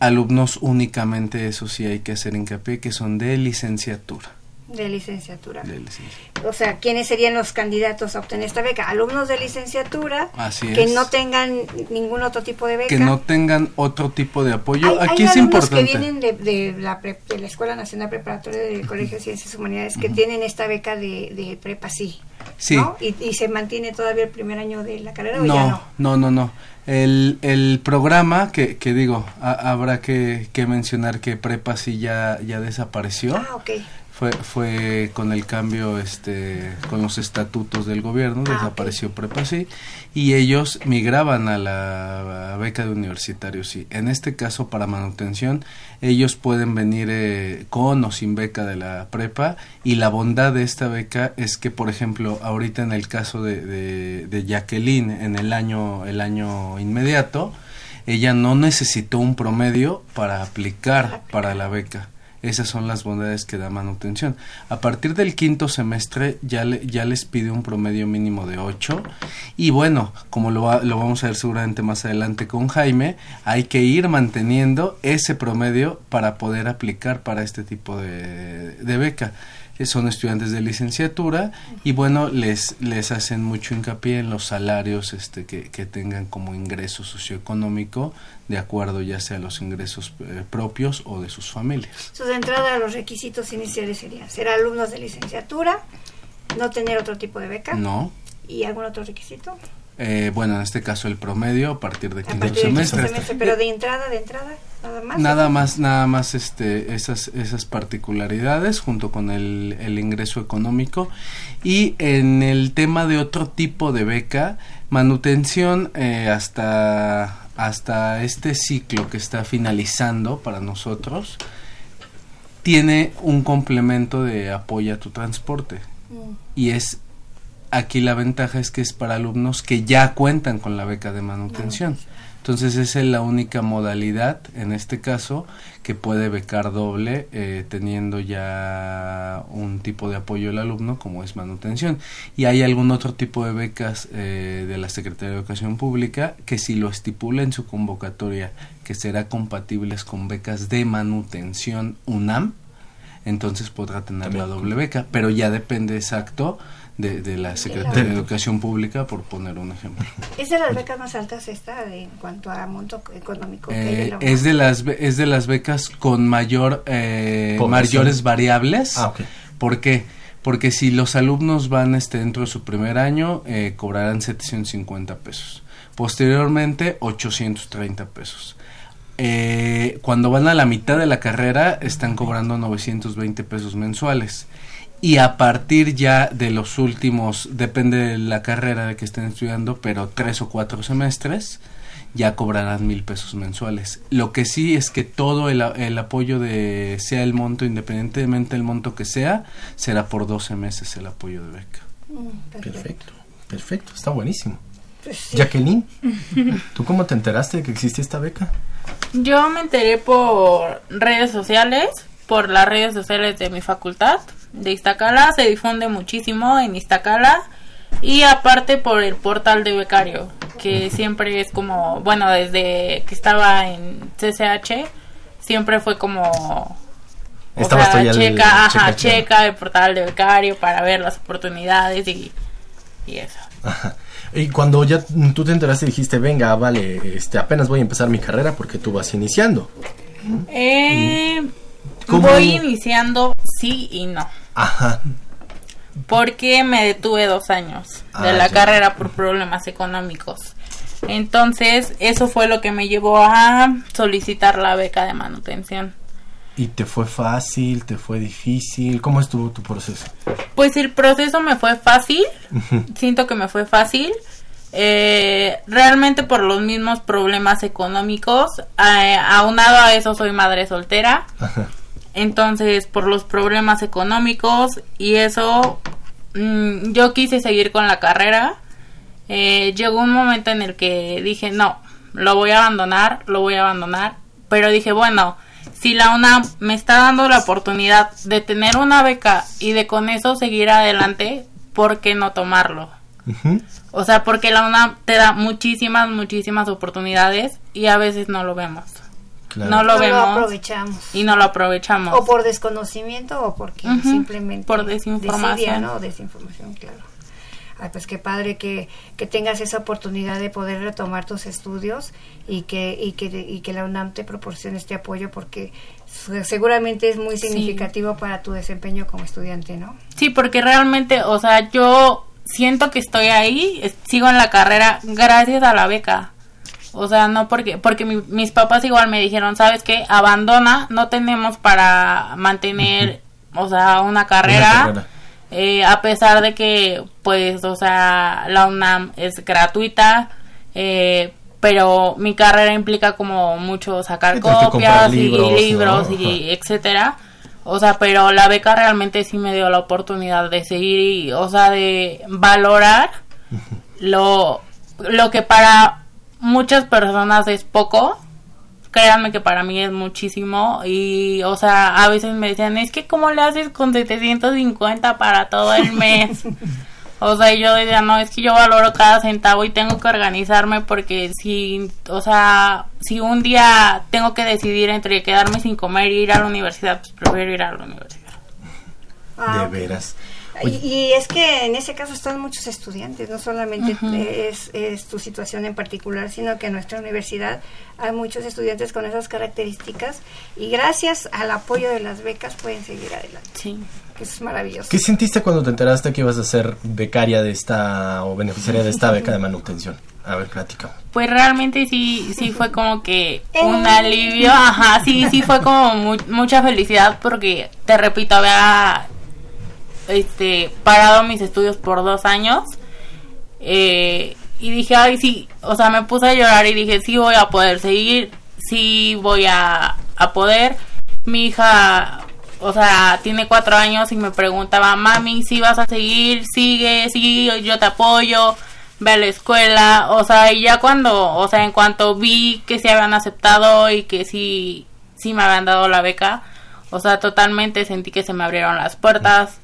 [SPEAKER 4] alumnos únicamente eso sí hay que hacer hincapié que son de licenciatura
[SPEAKER 2] De licenciatura.
[SPEAKER 4] de licenciatura.
[SPEAKER 2] O sea, ¿quiénes serían los candidatos a obtener esta beca? Alumnos de licenciatura
[SPEAKER 4] Así
[SPEAKER 2] que no tengan ningún otro tipo de beca.
[SPEAKER 4] que no tengan otro tipo de apoyo.
[SPEAKER 2] Hay,
[SPEAKER 4] Aquí
[SPEAKER 2] hay
[SPEAKER 4] es
[SPEAKER 2] alumnos
[SPEAKER 4] importante.
[SPEAKER 2] que vienen de, de la, pre- de la Escuela Nacional Preparatoria del Colegio de Ciencias Humanidades que tienen esta beca de, prepa sí.
[SPEAKER 4] Sí.
[SPEAKER 2] ¿no? Y, y se mantiene todavía el primer año de la carrera o ya
[SPEAKER 4] No,
[SPEAKER 2] no.
[SPEAKER 4] no, no, no. El, el programa que, que digo, ha- habrá que, que mencionar que Prepa sí ya, ya desapareció.
[SPEAKER 2] Ah, ok.
[SPEAKER 4] Fue, fue con el cambio, este, con los estatutos del gobierno,
[SPEAKER 2] Ah,
[SPEAKER 4] desapareció Prepa sí, y ellos migraban a la beca de universitarios sí. En este caso, para manutención, ellos pueden venir eh, con o sin beca de la prepa, y la bondad de esta beca es que, por ejemplo, ahorita en el caso de, de, de Jacqueline, en el año, el año inmediato, ella no necesitó un promedio para aplicar para la beca. Esas son las bondades que da manutención. A partir del quinto semestre ya, le- ya les pide un promedio mínimo de 8 y bueno, como lo, va- lo vamos a ver seguramente más adelante con Jaime, hay que ir manteniendo ese promedio para poder aplicar para este tipo de, de beca. Son estudiantes de licenciatura y bueno, les, les hacen mucho hincapié en los salarios este, que, que tengan como ingreso socioeconómico de acuerdo ya sea a los ingresos eh, propios o de sus familias.
[SPEAKER 2] Entonces, de entrada, los requisitos iniciales serían ser alumnos de licenciatura, no tener otro tipo de beca
[SPEAKER 4] No.
[SPEAKER 2] y algún otro requisito.
[SPEAKER 4] Eh, bueno, en este caso el promedio a partir de
[SPEAKER 2] A
[SPEAKER 4] quinto
[SPEAKER 2] partir del quinto
[SPEAKER 4] semestre.
[SPEAKER 2] semestre, pero de entrada, de entrada, nada más.
[SPEAKER 4] Nada más, nada más este, esas, esas particularidades junto con el, el ingreso económico. Y en el tema de otro tipo de beca, manutención eh, hasta, hasta este ciclo que está finalizando para nosotros, tiene un complemento de apoyo a tu transporte. Y es aquí la ventaja es que es para alumnos que ya cuentan con la beca de manutención. Entonces esa es la única modalidad, en este caso, que puede becar doble eh, teniendo ya un tipo de apoyo al alumno como es manutención. Y hay algún otro tipo de becas eh, de la Secretaría de Educación Pública que si lo estipula en su convocatoria que será compatibles con becas de manutención UNAM, entonces podrá tener la doble beca, pero ya depende exacto de, de la Secretaría de Educación Pública, por poner un ejemplo.
[SPEAKER 2] ¿Es de las becas más altas esta de- en cuanto a monto económico? que hay en
[SPEAKER 4] Eh,
[SPEAKER 2] la
[SPEAKER 4] es de las es de las becas con mayor eh, mayores variables.
[SPEAKER 1] Ah.
[SPEAKER 4] ¿Por qué? Porque si los alumnos van este dentro de su primer año eh, cobrarán 750 pesos. Posteriormente 830 pesos. Eh, cuando van a la mitad de la carrera están cobrando 920 pesos mensuales. Y a partir ya de los últimos, depende de la carrera de que estén estudiando, pero tres o cuatro semestres, ya cobrarán mil pesos mensuales. Lo que sí es que todo el, a- el apoyo de, sea el monto, independientemente del monto que sea, será por 12 meses el apoyo de beca.
[SPEAKER 2] Mm,
[SPEAKER 1] Perfecto, perfecto, está buenísimo.
[SPEAKER 2] Pues sí.
[SPEAKER 1] Jacqueline, ¿tú cómo te enteraste de que existe esta beca?
[SPEAKER 6] Yo me enteré por redes sociales, por las redes sociales de mi facultad de Iztacala, se difunde muchísimo en Iztacala y aparte por el portal de becario, que siempre es como, bueno, desde que estaba en CCH, siempre fue como... O
[SPEAKER 1] Estabas
[SPEAKER 6] sea,
[SPEAKER 1] tú ya el-
[SPEAKER 6] checa, ajá,
[SPEAKER 1] checa, checa.
[SPEAKER 6] checa el portal de becario para ver las oportunidades y, y eso.
[SPEAKER 1] Ajá. Y cuando ya tú te enteraste dijiste, venga, vale, este, apenas voy a empezar mi carrera porque tú vas iniciando.
[SPEAKER 6] Eh, voy iniciando sí y no.
[SPEAKER 1] Ajá.
[SPEAKER 6] porque me detuve dos años de
[SPEAKER 1] Ah,
[SPEAKER 6] la
[SPEAKER 1] ya.
[SPEAKER 6] carrera por problemas económicos. Entonces, eso fue lo que me llevó a solicitar la beca de manutención.
[SPEAKER 1] ¿Y te fue fácil? ¿Te fue difícil? ¿Cómo estuvo tu proceso?
[SPEAKER 6] Pues el proceso me fue fácil, siento que me fue fácil. Eh, realmente por los mismos problemas económicos, eh, aunado a eso soy madre soltera,
[SPEAKER 1] Ajá.
[SPEAKER 6] Entonces, por los problemas económicos y eso, mm, yo quise seguir con la carrera. Eh, llegó un momento en el que dije, no, lo voy a abandonar, lo voy a abandonar. Pero dije, bueno, si la UNAM me está dando la oportunidad de tener una beca y de con eso seguir adelante, ¿por qué no tomarlo? O sea, porque la UNAM te da muchísimas, muchísimas oportunidades y a veces no lo vemos.
[SPEAKER 1] Claro.
[SPEAKER 6] No lo
[SPEAKER 2] No
[SPEAKER 6] vemos
[SPEAKER 2] aprovechamos.
[SPEAKER 6] y no lo aprovechamos.
[SPEAKER 2] O por desconocimiento o porque
[SPEAKER 6] Ujú,
[SPEAKER 2] simplemente
[SPEAKER 6] por desinformación.
[SPEAKER 2] desidia, ¿no? Desinformación, claro. Ay, pues qué padre que, que tengas esa oportunidad de poder retomar tus estudios y que, y que, y que la UNAM te proporcione este apoyo porque se- seguramente es muy
[SPEAKER 6] Sí.
[SPEAKER 2] significativo para tu desempeño como estudiante, ¿no?
[SPEAKER 6] Sí, porque realmente, o sea, yo siento que estoy ahí, sigo en la carrera gracias a la beca. O sea, no porque, porque mi- mis papás igual me dijeron, ¿sabes qué? Abandona, no tenemos para mantener, o sea, una carrera.
[SPEAKER 1] carrera.
[SPEAKER 6] Eh, a pesar de que, pues, o sea, la UNAM es gratuita, eh, pero mi carrera implica como mucho sacar copias
[SPEAKER 1] libros,
[SPEAKER 6] y libros
[SPEAKER 1] ¿no?
[SPEAKER 6] y etcétera. O sea, pero la beca realmente sí me dio la oportunidad de seguir y, o sea, de valorar lo, lo que para muchas personas es poco. Créanme que para mí es muchísimo y, o sea, a veces me decían, es que ¿cómo le haces con 750 para todo el mes? O sea, y yo decía, no, es que yo valoro cada centavo y tengo que organizarme porque si, o sea, si un día tengo que decidir entre quedarme sin comer e ir a la universidad, pues prefiero ir a la universidad.
[SPEAKER 2] Ah,
[SPEAKER 1] de
[SPEAKER 2] ok.
[SPEAKER 1] veras.
[SPEAKER 2] Y,
[SPEAKER 1] Oye,
[SPEAKER 2] y es que en ese caso están muchos estudiantes, no solamente es, es tu situación en particular, sino que en nuestra universidad hay muchos estudiantes con esas características y gracias al apoyo de las becas pueden seguir adelante.
[SPEAKER 6] Sí.
[SPEAKER 2] Eso es maravilloso.
[SPEAKER 1] ¿qué sentiste cuando te enteraste que ibas a ser becaria de esta o beneficiaria de esta beca de manutención? A ver, platícame.
[SPEAKER 6] Pues realmente sí, sí fue como que un alivio, ajá, sí, sí fue como mu- mucha felicidad porque, te repito, había este, parado mis estudios por dos años eh, y dije, ay, sí, o sea, me puse a llorar y dije, sí voy a poder seguir, sí voy a, a poder. Mi hija, o sea, tiene cuatro años y me preguntaba, mami, si vas a seguir, sigue, sí, yo te apoyo, ve a la escuela, o sea, y ya cuando, o sea, en cuanto vi que se habían aceptado y que sí, sí me habían dado la beca, o sea, totalmente sentí que se me abrieron las puertas,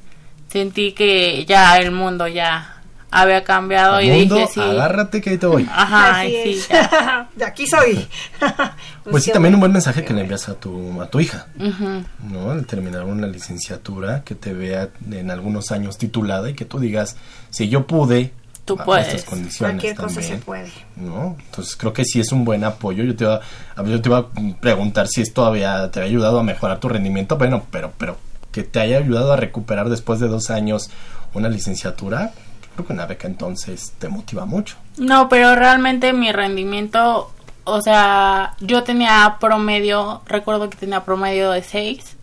[SPEAKER 6] sentí que ya el mundo ya había cambiado y
[SPEAKER 1] Mundo,
[SPEAKER 6] dije sí.
[SPEAKER 1] agárrate que ahí te voy.
[SPEAKER 6] Ajá,
[SPEAKER 2] Así
[SPEAKER 6] sí, ya.
[SPEAKER 2] de aquí soy.
[SPEAKER 1] Pues sí, también un buen mensaje que le envías a tu, a tu hija,
[SPEAKER 6] Ujú.
[SPEAKER 1] ¿no? Al terminar una licenciatura, que te vea en algunos años titulada y que tú digas, si yo pude,
[SPEAKER 6] Tú puedes.
[SPEAKER 1] estas condiciones
[SPEAKER 2] Cualquier cosa se puede.
[SPEAKER 1] ¿no? Entonces creo que sí es un buen apoyo. Yo te iba, a yo te iba a preguntar si esto había, te había ayudado a mejorar tu rendimiento, bueno, pero, pero que te haya ayudado a recuperar después de dos años una licenciatura, creo que una beca entonces te motiva mucho.
[SPEAKER 6] No, pero realmente mi rendimiento, o sea, yo tenía promedio, recuerdo que tenía promedio de 6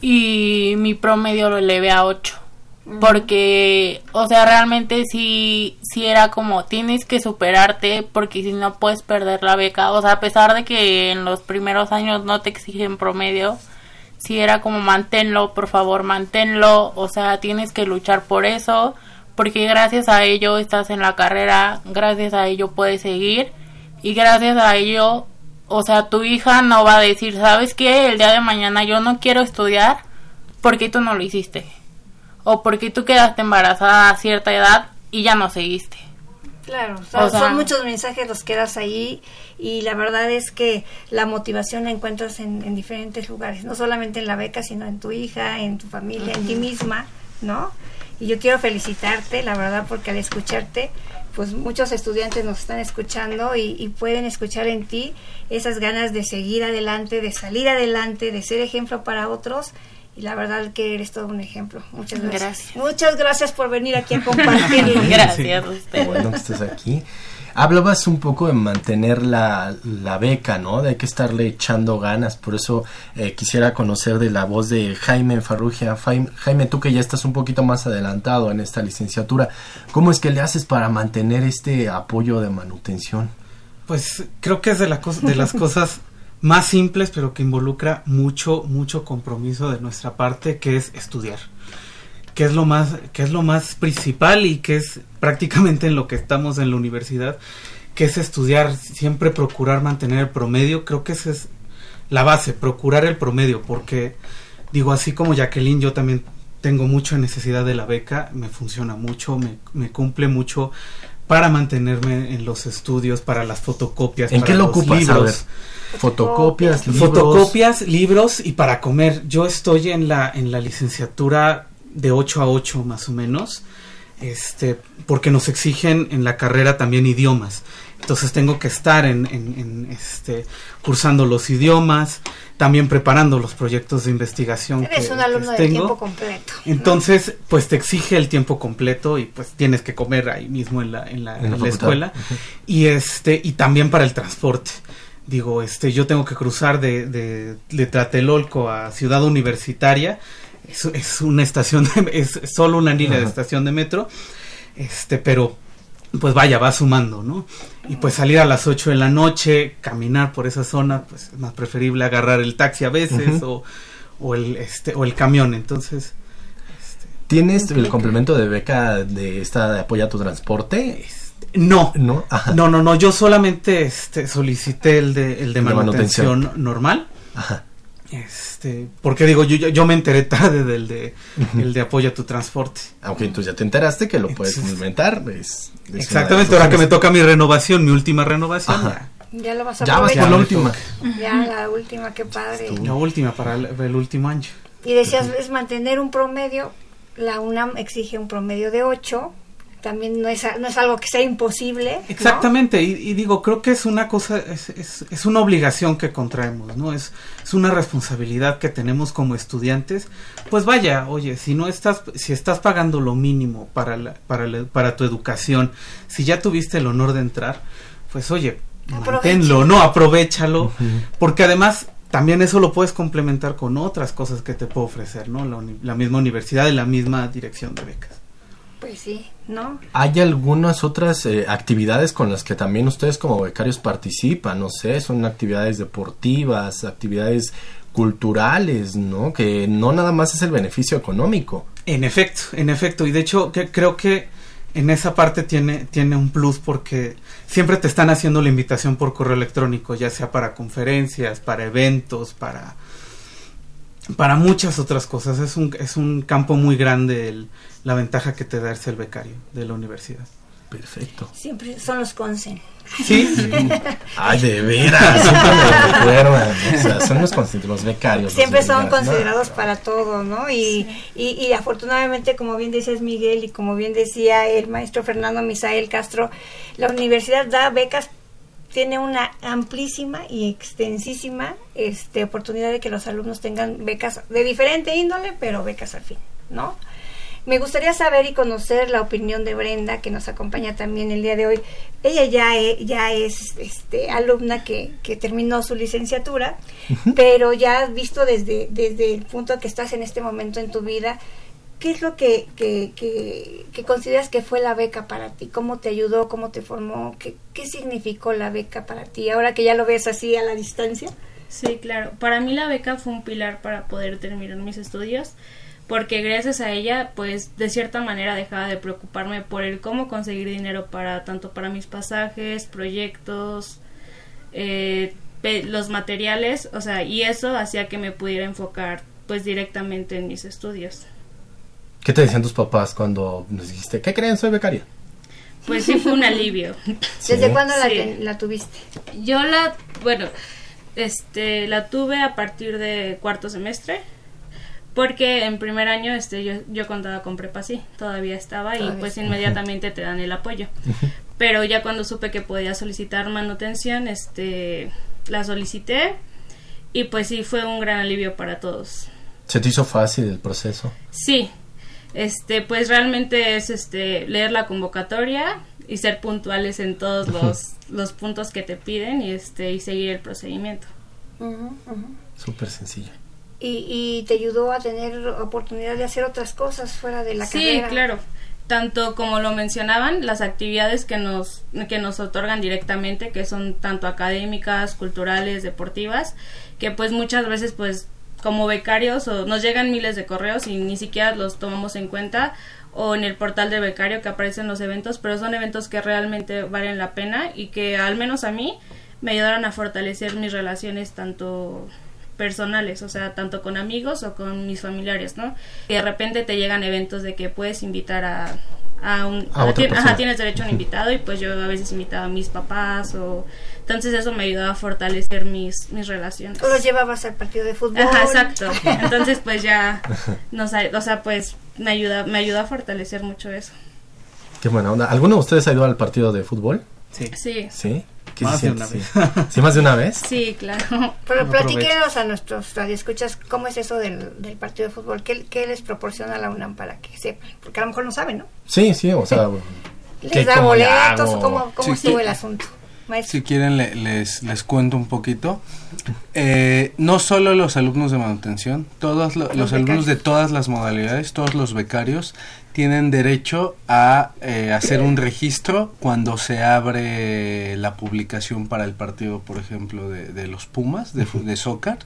[SPEAKER 6] y mi promedio lo elevé a 8. Porque, o sea, realmente sí, sí era como, tienes que superarte porque si no puedes perder la beca. O sea, a pesar de que en los primeros años no te exigen promedio, sí era como manténlo, por favor, manténlo. O sea, tienes que luchar por eso porque gracias a ello estás en la carrera, gracias a ello puedes seguir y gracias a ello, o sea, tu hija no va a decir, ¿sabes qué? El día de mañana yo no quiero estudiar porque tú no lo hiciste o porque tú quedaste embarazada a cierta edad y ya no seguiste.
[SPEAKER 2] Claro, O sea- son muchos mensajes los que das ahí y la verdad es que la motivación la encuentras en, en diferentes lugares, no solamente en la beca, sino en tu hija, en tu familia, en ti misma, ¿no? Y yo quiero felicitarte, la verdad, porque al escucharte, pues muchos estudiantes nos están escuchando y, y pueden escuchar en ti esas ganas de seguir adelante, de salir adelante, de ser ejemplo para otros. Y la verdad que eres todo un ejemplo. Muchas gracias.
[SPEAKER 6] Gracias.
[SPEAKER 2] Muchas gracias por venir aquí a compartirlo.
[SPEAKER 6] Gracias a
[SPEAKER 1] Qué
[SPEAKER 6] usted.
[SPEAKER 1] bueno que estés aquí. Hablabas un poco de mantener la, la beca, ¿no? De hay que estarle echando ganas. Por eso eh, quisiera conocer de la voz de Jaime Farrugia. Jaime, Jaime, tú que ya estás un poquito más adelantado en esta licenciatura, ¿cómo es que le haces para mantener este apoyo de manutención?
[SPEAKER 7] Pues creo que es de, la de las cosas más simples, pero que involucra mucho, mucho compromiso de nuestra parte, que es estudiar. Que es lo más, que es lo más principal y que es prácticamente en lo que estamos en la universidad, que es estudiar, siempre procurar mantener el promedio. Creo que esa es la base, procurar el promedio, porque digo, así como Jacqueline, yo también tengo mucha necesidad de la beca, me funciona mucho, me, me cumple mucho para mantenerme en los estudios, para las fotocopias,
[SPEAKER 1] ¿En
[SPEAKER 7] para
[SPEAKER 1] qué lo
[SPEAKER 7] los
[SPEAKER 1] ocupas? A
[SPEAKER 7] libros.
[SPEAKER 1] ver, fotocopias, libros.
[SPEAKER 7] Fotocopias, libros y para comer. Yo estoy en la, en la licenciatura de 8 a 8 más o menos, este, porque nos exigen en la carrera también idiomas. Entonces tengo que estar en, en- en, este, cursando los idiomas, también preparando los proyectos de investigación
[SPEAKER 2] Eres
[SPEAKER 7] que,
[SPEAKER 2] un alumno
[SPEAKER 7] que
[SPEAKER 2] de
[SPEAKER 7] tengo.
[SPEAKER 2] tiempo completo. ¿no?
[SPEAKER 7] Entonces, pues te exige el tiempo completo y pues tienes que comer ahí mismo en la, en la,
[SPEAKER 1] En la
[SPEAKER 7] en la
[SPEAKER 1] facultad.
[SPEAKER 7] escuela. Y este, y también para el transporte. Digo, este, yo tengo que cruzar de, de, de Tlatelolco a Ciudad Universitaria. Es, es una estación, de- es solo una línea de estación de metro. Este, pero pues vaya, va sumando, ¿no? Y pues salir a las 8 de la noche, caminar por esa zona, pues es más preferible agarrar el taxi a veces o, o el este o el camión, entonces
[SPEAKER 1] ¿Tienes el complemento de beca de esta de apoyo a tu transporte?
[SPEAKER 7] no,
[SPEAKER 1] No, Ajá.
[SPEAKER 7] no, no, no, yo solamente este solicité el de el de
[SPEAKER 1] De
[SPEAKER 7] manutención,
[SPEAKER 1] manutención.
[SPEAKER 7] normal.
[SPEAKER 1] Ajá.
[SPEAKER 7] Este, porque digo, yo, yo, me enteré tarde del de el de apoyo a tu transporte.
[SPEAKER 1] Aunque entonces ya te enteraste que lo puedes
[SPEAKER 7] Entonces-
[SPEAKER 1] complementar. es-
[SPEAKER 7] Exactamente, ahora que me toca mi renovación, mi última renovación,
[SPEAKER 1] Ajá.
[SPEAKER 2] Ya lo vas a
[SPEAKER 1] Ya vas por la última.
[SPEAKER 2] Ya la última, qué padre.
[SPEAKER 7] la última para el, el último año.
[SPEAKER 2] Y decías, es mantener un promedio. La UNAM exige un promedio de 8. También no es, a- no es algo que sea imposible. ¿no?
[SPEAKER 7] Exactamente, y, y digo, creo que es una cosa, es, es, es una obligación que contraemos, ¿no? Es, es una responsabilidad que tenemos como estudiantes. Pues vaya, oye, si no estás, si estás pagando lo mínimo para, la- para, la- para tu educación, si ya tuviste el honor de entrar, pues oye, manténlo, ¿no? Aprovechalo, porque además también eso lo puedes complementar con otras cosas que te puede ofrecer, ¿no? La, uni- la misma universidad y la misma dirección de becas.
[SPEAKER 2] Pues sí, ¿no?
[SPEAKER 1] ¿Hay algunas otras eh, actividades con las que también ustedes como becarios participan? No sé, son actividades deportivas, actividades culturales, ¿no? Que no nada más es el beneficio económico.
[SPEAKER 7] En efecto, en efecto. Y de hecho, que, creo que en esa parte tiene, tiene un plus porque siempre te están haciendo la invitación por correo electrónico, ya sea para conferencias, para eventos, para, para muchas otras cosas. Es un, es un campo muy grande el, la ventaja que te da el becario de la universidad.
[SPEAKER 1] Perfecto.
[SPEAKER 2] Siempre son los consen.
[SPEAKER 7] Sí.
[SPEAKER 1] Ay, de veras, siempre me recuerdan. O sea, son los, consen- los becarios.
[SPEAKER 2] Siempre
[SPEAKER 1] los
[SPEAKER 2] son
[SPEAKER 1] becarios.
[SPEAKER 2] considerados para todo, ¿no? Y, y, y afortunadamente, como bien dices Miguel y como bien decía el maestro Fernando Misael Castro, la universidad da becas, tiene una amplísima y extensísima este, oportunidad de que los alumnos tengan becas de diferente índole, pero becas al fin, ¿no? Me gustaría saber y conocer la opinión de Brenda, que nos acompaña también el día de hoy. Ella ya, e- ya es este, alumna que, que terminó su licenciatura, pero ya has visto desde, desde el punto que estás en este momento en tu vida, ¿qué es lo que, que, que, que consideras que fue la beca para ti? ¿Cómo te ayudó? ¿Cómo te formó? ¿Qué, ¿Qué significó la beca para ti? Ahora que ya lo ves así a la distancia.
[SPEAKER 5] Sí, claro. Para mí la beca fue un pilar para poder terminar mis estudios, porque gracias a ella, pues de cierta manera dejaba de preocuparme por el cómo conseguir dinero para tanto para mis pasajes, proyectos, eh, los materiales, o sea, y eso hacía que me pudiera enfocar pues directamente en mis estudios.
[SPEAKER 1] ¿Qué te decían tus papás cuando les dijiste, ¿qué creen? Soy becaria.
[SPEAKER 5] Pues sí fue un alivio.
[SPEAKER 2] ¿Desde cuándo la,
[SPEAKER 5] Sí.
[SPEAKER 2] ten- la tuviste?
[SPEAKER 5] Yo la, bueno, este, la tuve a partir de cuarto semestre, porque en primer año, este, yo, yo contaba con prepa, sí, todavía estaba y pues
[SPEAKER 2] está.
[SPEAKER 5] inmediatamente te dan el apoyo. Pero ya cuando supe que podía solicitar manutención, este, la solicité y pues sí fue un gran alivio para todos.
[SPEAKER 1] ¿Se te hizo fácil el proceso?
[SPEAKER 5] Sí, este, pues realmente es este leer la convocatoria y ser puntuales en todos los, los puntos que te piden y este y seguir el procedimiento.
[SPEAKER 2] Ujú.
[SPEAKER 1] Súper sencillo.
[SPEAKER 2] Y, y te ayudó a tener oportunidad de hacer otras cosas fuera de la
[SPEAKER 5] sí,
[SPEAKER 2] carrera.
[SPEAKER 5] claro. Tanto como lo mencionaban, las actividades que nos, que nos otorgan directamente, que son tanto académicas, culturales, deportivas, que pues muchas veces pues como becarios o nos llegan miles de correos y ni siquiera los tomamos en cuenta o en el portal de becario que aparecen los eventos, pero son eventos que realmente valen la pena y que al menos a mí me ayudaron a fortalecer mis relaciones tanto personales, o sea, tanto con amigos o con mis familiares, ¿no? Y de repente te llegan eventos de que puedes invitar a, a un...
[SPEAKER 1] A otra
[SPEAKER 5] tien-
[SPEAKER 1] persona.
[SPEAKER 5] ajá, tienes derecho a un invitado y pues yo a veces invitaba a mis papás o... Entonces eso me ayudaba a fortalecer mis, mis relaciones.
[SPEAKER 2] Tú los llevabas al partido de fútbol.
[SPEAKER 5] Ajá, exacto. Entonces pues ya nos, o sea, pues me ayuda, me ayuda a fortalecer mucho eso.
[SPEAKER 1] Qué buena onda. ¿Alguno de ustedes ha ido al partido de fútbol?
[SPEAKER 7] Sí.
[SPEAKER 5] Sí,
[SPEAKER 1] Sí. ¿Qué
[SPEAKER 7] Más
[SPEAKER 1] se
[SPEAKER 7] de
[SPEAKER 1] siente?
[SPEAKER 7] una
[SPEAKER 1] Sí. ¿Sí, más de una vez?
[SPEAKER 5] sí, claro.
[SPEAKER 2] Pero
[SPEAKER 7] No
[SPEAKER 2] platíquenos a nuestros radioescuchas cómo es eso del, del partido de fútbol. ¿Qué, ¿Qué les proporciona la UNAM para que sepan? Porque a lo mejor no saben, ¿no?
[SPEAKER 1] Sí, sí, o sea...
[SPEAKER 2] ¿Les
[SPEAKER 1] ¿qué-
[SPEAKER 2] da boletos? ¿Cómo, cómo
[SPEAKER 4] Sí,
[SPEAKER 2] estuvo
[SPEAKER 4] sí.
[SPEAKER 2] el asunto? Maestro.
[SPEAKER 4] Si quieren le- les, les cuento un poquito. Eh, no solo los alumnos de manutención, todos lo- los, alumnos
[SPEAKER 2] becarios.
[SPEAKER 4] de todas las modalidades, todos los becarios tienen derecho a eh, hacer un registro cuando se abre la publicación para el partido, por ejemplo, de, de los Pumas, de, de soccer.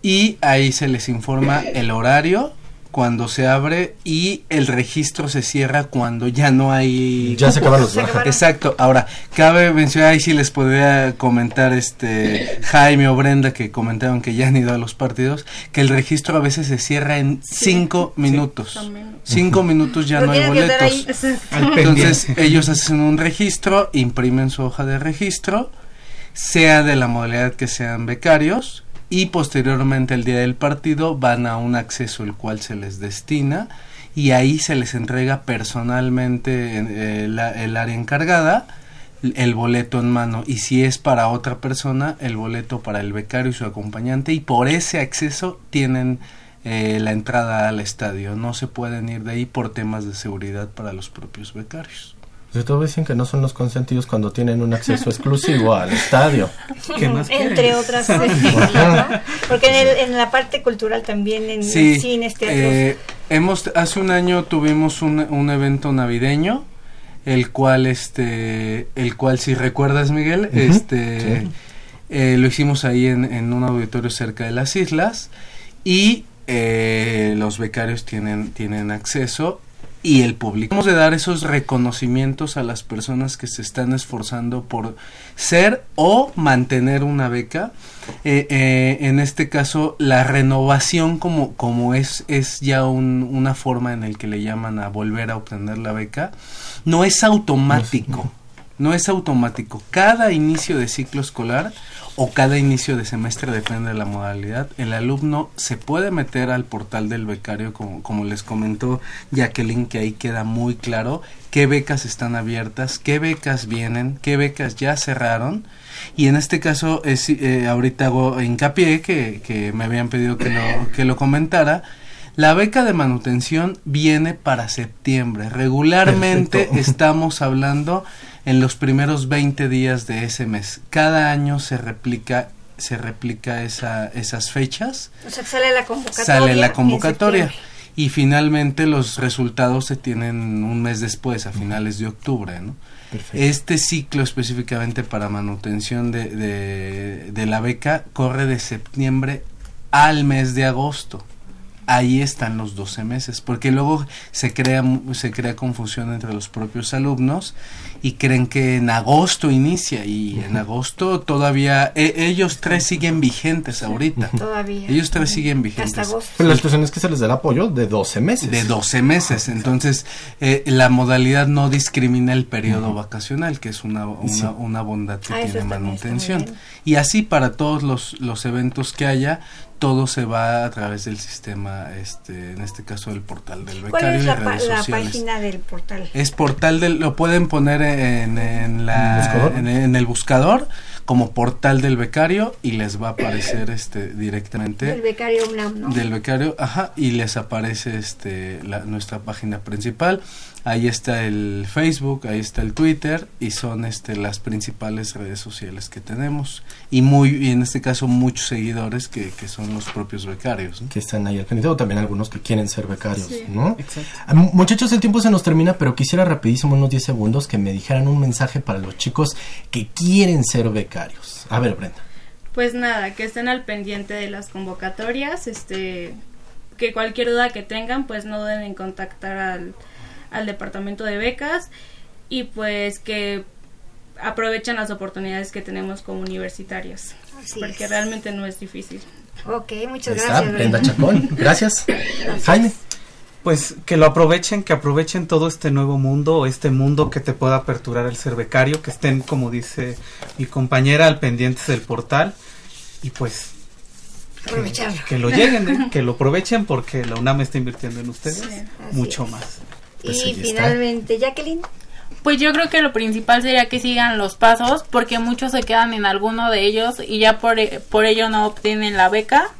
[SPEAKER 4] Y ahí se les informa el horario cuando se abre y el registro se cierra cuando ya no hay
[SPEAKER 1] Ya se acaban los
[SPEAKER 2] Se acabaron.
[SPEAKER 4] Exacto. Ahora, cabe mencionar, ahí sí les podría comentar este Jaime o Brenda que comentaron que ya han ido a los partidos, que el registro a veces se cierra en cinco minutos. Cinco minutos ya
[SPEAKER 2] Pero
[SPEAKER 4] no hay boletos. Entonces ellos hacen un registro, imprimen su hoja de registro, sea de la modalidad que sean becarios, y posteriormente el día del partido van a un acceso el cual se les destina y ahí se les entrega personalmente eh, el área encargada el boleto en mano. Y si es para otra persona el boleto para el becario y su acompañante. Y por ese acceso tienen eh, la entrada al estadio. No se pueden ir de ahí por temas de seguridad para los propios becarios
[SPEAKER 1] De todo dicen que no son los consentidos cuando tienen un acceso exclusivo al estadio.
[SPEAKER 7] ¿Qué más
[SPEAKER 2] Entre otras cosas. ¿no? Porque en, el- en la parte cultural también, en
[SPEAKER 4] Sí,
[SPEAKER 2] cines, teatros.
[SPEAKER 4] eh, hemos hace un año tuvimos un, un evento navideño, el cual este, el cual si recuerdas Miguel, este,
[SPEAKER 1] sí.
[SPEAKER 4] Eh, lo hicimos ahí en, en, un auditorio cerca de las islas y eh, los becarios tienen, tienen acceso y el público. Vamos de dar esos reconocimientos a las personas que se están esforzando por ser o mantener una beca. Eh, eh, en este caso, la renovación como, como es, es ya un, una forma en la que le llaman a volver a obtener la beca, no es automático. No es automático. Cada inicio de ciclo escolar o cada inicio de semestre, depende de la modalidad, el alumno se puede meter al portal del becario, como, como les comentó Jacqueline, que ahí queda muy claro qué becas están abiertas, qué becas vienen, qué becas ya cerraron. Y en este caso, es, eh, ahorita hago hincapié que, que me habían pedido que lo, que lo comentara. La beca de manutención viene para septiembre. Regularmente
[SPEAKER 1] Perfecto.
[SPEAKER 4] estamos hablando en los primeros 20 días de ese mes. Cada año se replica se replica esa, esas fechas.
[SPEAKER 2] O sea, sale la convocatoria.
[SPEAKER 4] Sale la convocatoria. Y finalmente los resultados se tienen un mes después, a finales de octubre, ¿no?
[SPEAKER 1] Perfecto.
[SPEAKER 4] Este ciclo específicamente para manutención de, de, de la beca corre de septiembre al mes de agosto. Ahí están los 12 meses, porque luego se crea, se crea confusión entre los propios alumnos y creen que en agosto inicia y en agosto todavía e- ellos tres siguen vigentes ahorita.
[SPEAKER 2] Todavía.
[SPEAKER 4] Ellos tres siguen vigentes.
[SPEAKER 2] Hasta agosto.
[SPEAKER 1] Pero la situación es que se les da el apoyo de 12 meses.
[SPEAKER 4] De 12 meses. Entonces, eh, la modalidad no discrimina el periodo vacacional, que es una, una,
[SPEAKER 1] Sí.
[SPEAKER 4] una bondad que
[SPEAKER 2] Ah,
[SPEAKER 4] tiene manutención. Y así para todos los, los eventos que haya, todo se va a través del sistema, este, en este caso del portal del
[SPEAKER 2] ¿Cuál
[SPEAKER 4] becario
[SPEAKER 2] es
[SPEAKER 4] y
[SPEAKER 2] la, pa- página del portal?
[SPEAKER 4] Es portal del, lo pueden poner en, en la,
[SPEAKER 1] ¿Buscador?
[SPEAKER 4] en, en el buscador como portal del becario y les va a aparecer este directamente
[SPEAKER 2] Del becario UNAM, ¿no?
[SPEAKER 4] del becario, ajá, y les aparece este la, nuestra página principal. Ahí está el Facebook, ahí está el Twitter y son este las principales redes sociales que tenemos y muy y en este caso muchos seguidores que, que son los propios becarios. ¿no?
[SPEAKER 1] que están ahí al pendiente o también algunos que quieren ser becarios,
[SPEAKER 5] Sí.
[SPEAKER 1] ¿no?
[SPEAKER 7] Exacto.
[SPEAKER 1] Ah, mu- Muchachos, el tiempo se nos termina, pero quisiera rapidísimo unos 10 segundos que me dijeran un mensaje para los chicos que quieren ser becarios. A ver, Brenda.
[SPEAKER 5] Pues nada, que estén al pendiente de las convocatorias, este, que cualquier duda que tengan, pues no duden en contactar al, al departamento de becas y pues que aprovechen las oportunidades que tenemos como universitarios,
[SPEAKER 2] Así
[SPEAKER 5] porque
[SPEAKER 2] es.
[SPEAKER 5] realmente no es difícil.
[SPEAKER 2] Ok, muchas
[SPEAKER 1] Ahí
[SPEAKER 2] gracias.
[SPEAKER 1] Brenda
[SPEAKER 2] Brenda.
[SPEAKER 1] Chacón. Gracias. Jaime.
[SPEAKER 7] Pues que lo aprovechen, que aprovechen todo este nuevo mundo, este mundo que te pueda aperturar el ser becario, que estén, como dice mi compañera, al pendientes del portal y pues que,
[SPEAKER 2] Aprovecharlo.
[SPEAKER 7] que lo lleguen, ¿eh? que lo aprovechen porque la UNAM está invirtiendo en ustedes
[SPEAKER 5] Sí,
[SPEAKER 7] mucho
[SPEAKER 2] es.
[SPEAKER 7] más.
[SPEAKER 1] Pues
[SPEAKER 2] y
[SPEAKER 1] está.
[SPEAKER 2] finalmente, Jacqueline.
[SPEAKER 6] Pues yo creo que lo principal sería que sigan los pasos, porque muchos se quedan en alguno de ellos y ya por, e- por ello no obtienen la beca.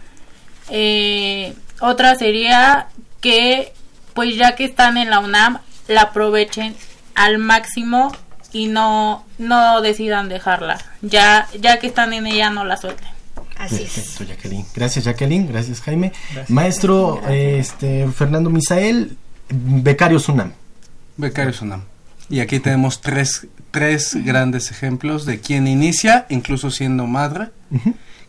[SPEAKER 6] Eh, otra sería que, pues ya que están en la UNAM, la aprovechen al máximo y no, no decidan dejarla. Ya, ya que están en ella, no la suelten.
[SPEAKER 2] Así es.
[SPEAKER 1] Perfecto, Jacqueline. Gracias, Jacqueline. Gracias, Jaime. Maestro este Fernando Misael, becario Sunam.
[SPEAKER 4] Becarios UNAM. Y aquí tenemos tres, tres grandes ejemplos de quien inicia, incluso siendo madre,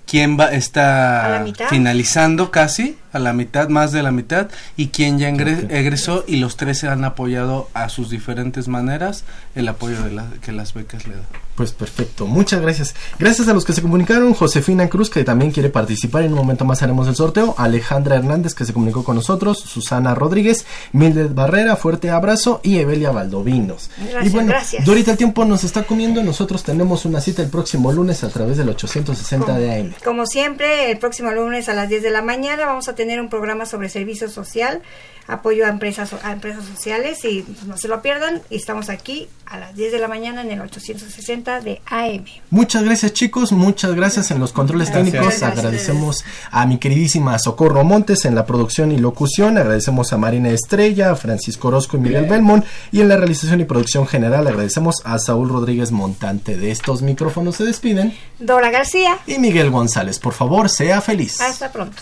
[SPEAKER 4] quien va, está finalizando casi, a la mitad, más de la mitad, y quien ya ingre- egresó y los tres se han apoyado a sus diferentes maneras el apoyo de la, que las becas le dan.
[SPEAKER 1] Pues perfecto, muchas gracias. Gracias a los que se comunicaron, Josefina Cruz, que también quiere participar, en un momento más haremos el sorteo, Alejandra Hernández, que se comunicó con nosotros, Susana Rodríguez, Mildred Barrera, fuerte abrazo, y Evelia Valdovinos.
[SPEAKER 2] Gracias,
[SPEAKER 1] y bueno,
[SPEAKER 2] gracias.
[SPEAKER 1] Dorita, el tiempo nos está comiendo, nosotros tenemos una cita el próximo lunes a través del 860 de AM.
[SPEAKER 2] Como siempre, el próximo lunes a las 10 de la mañana vamos a tener un programa sobre servicio social, apoyo a empresas a empresas sociales y no se lo pierdan. Y estamos aquí a las 10 de la mañana en el 860 de AM.
[SPEAKER 1] Muchas gracias chicos, muchas gracias en los controles
[SPEAKER 7] Gracias.
[SPEAKER 1] técnicos,
[SPEAKER 2] Gracias.
[SPEAKER 1] agradecemos a mi queridísima Socorro Montes en la producción y locución, agradecemos a Marina Estrella, a Francisco Orozco y Miguel Belmont y en la realización y producción general agradecemos a Saúl Rodríguez Montante. De estos micrófonos se despiden
[SPEAKER 2] Dora García,
[SPEAKER 1] y Miguel González, por favor, sea feliz.
[SPEAKER 2] hasta pronto.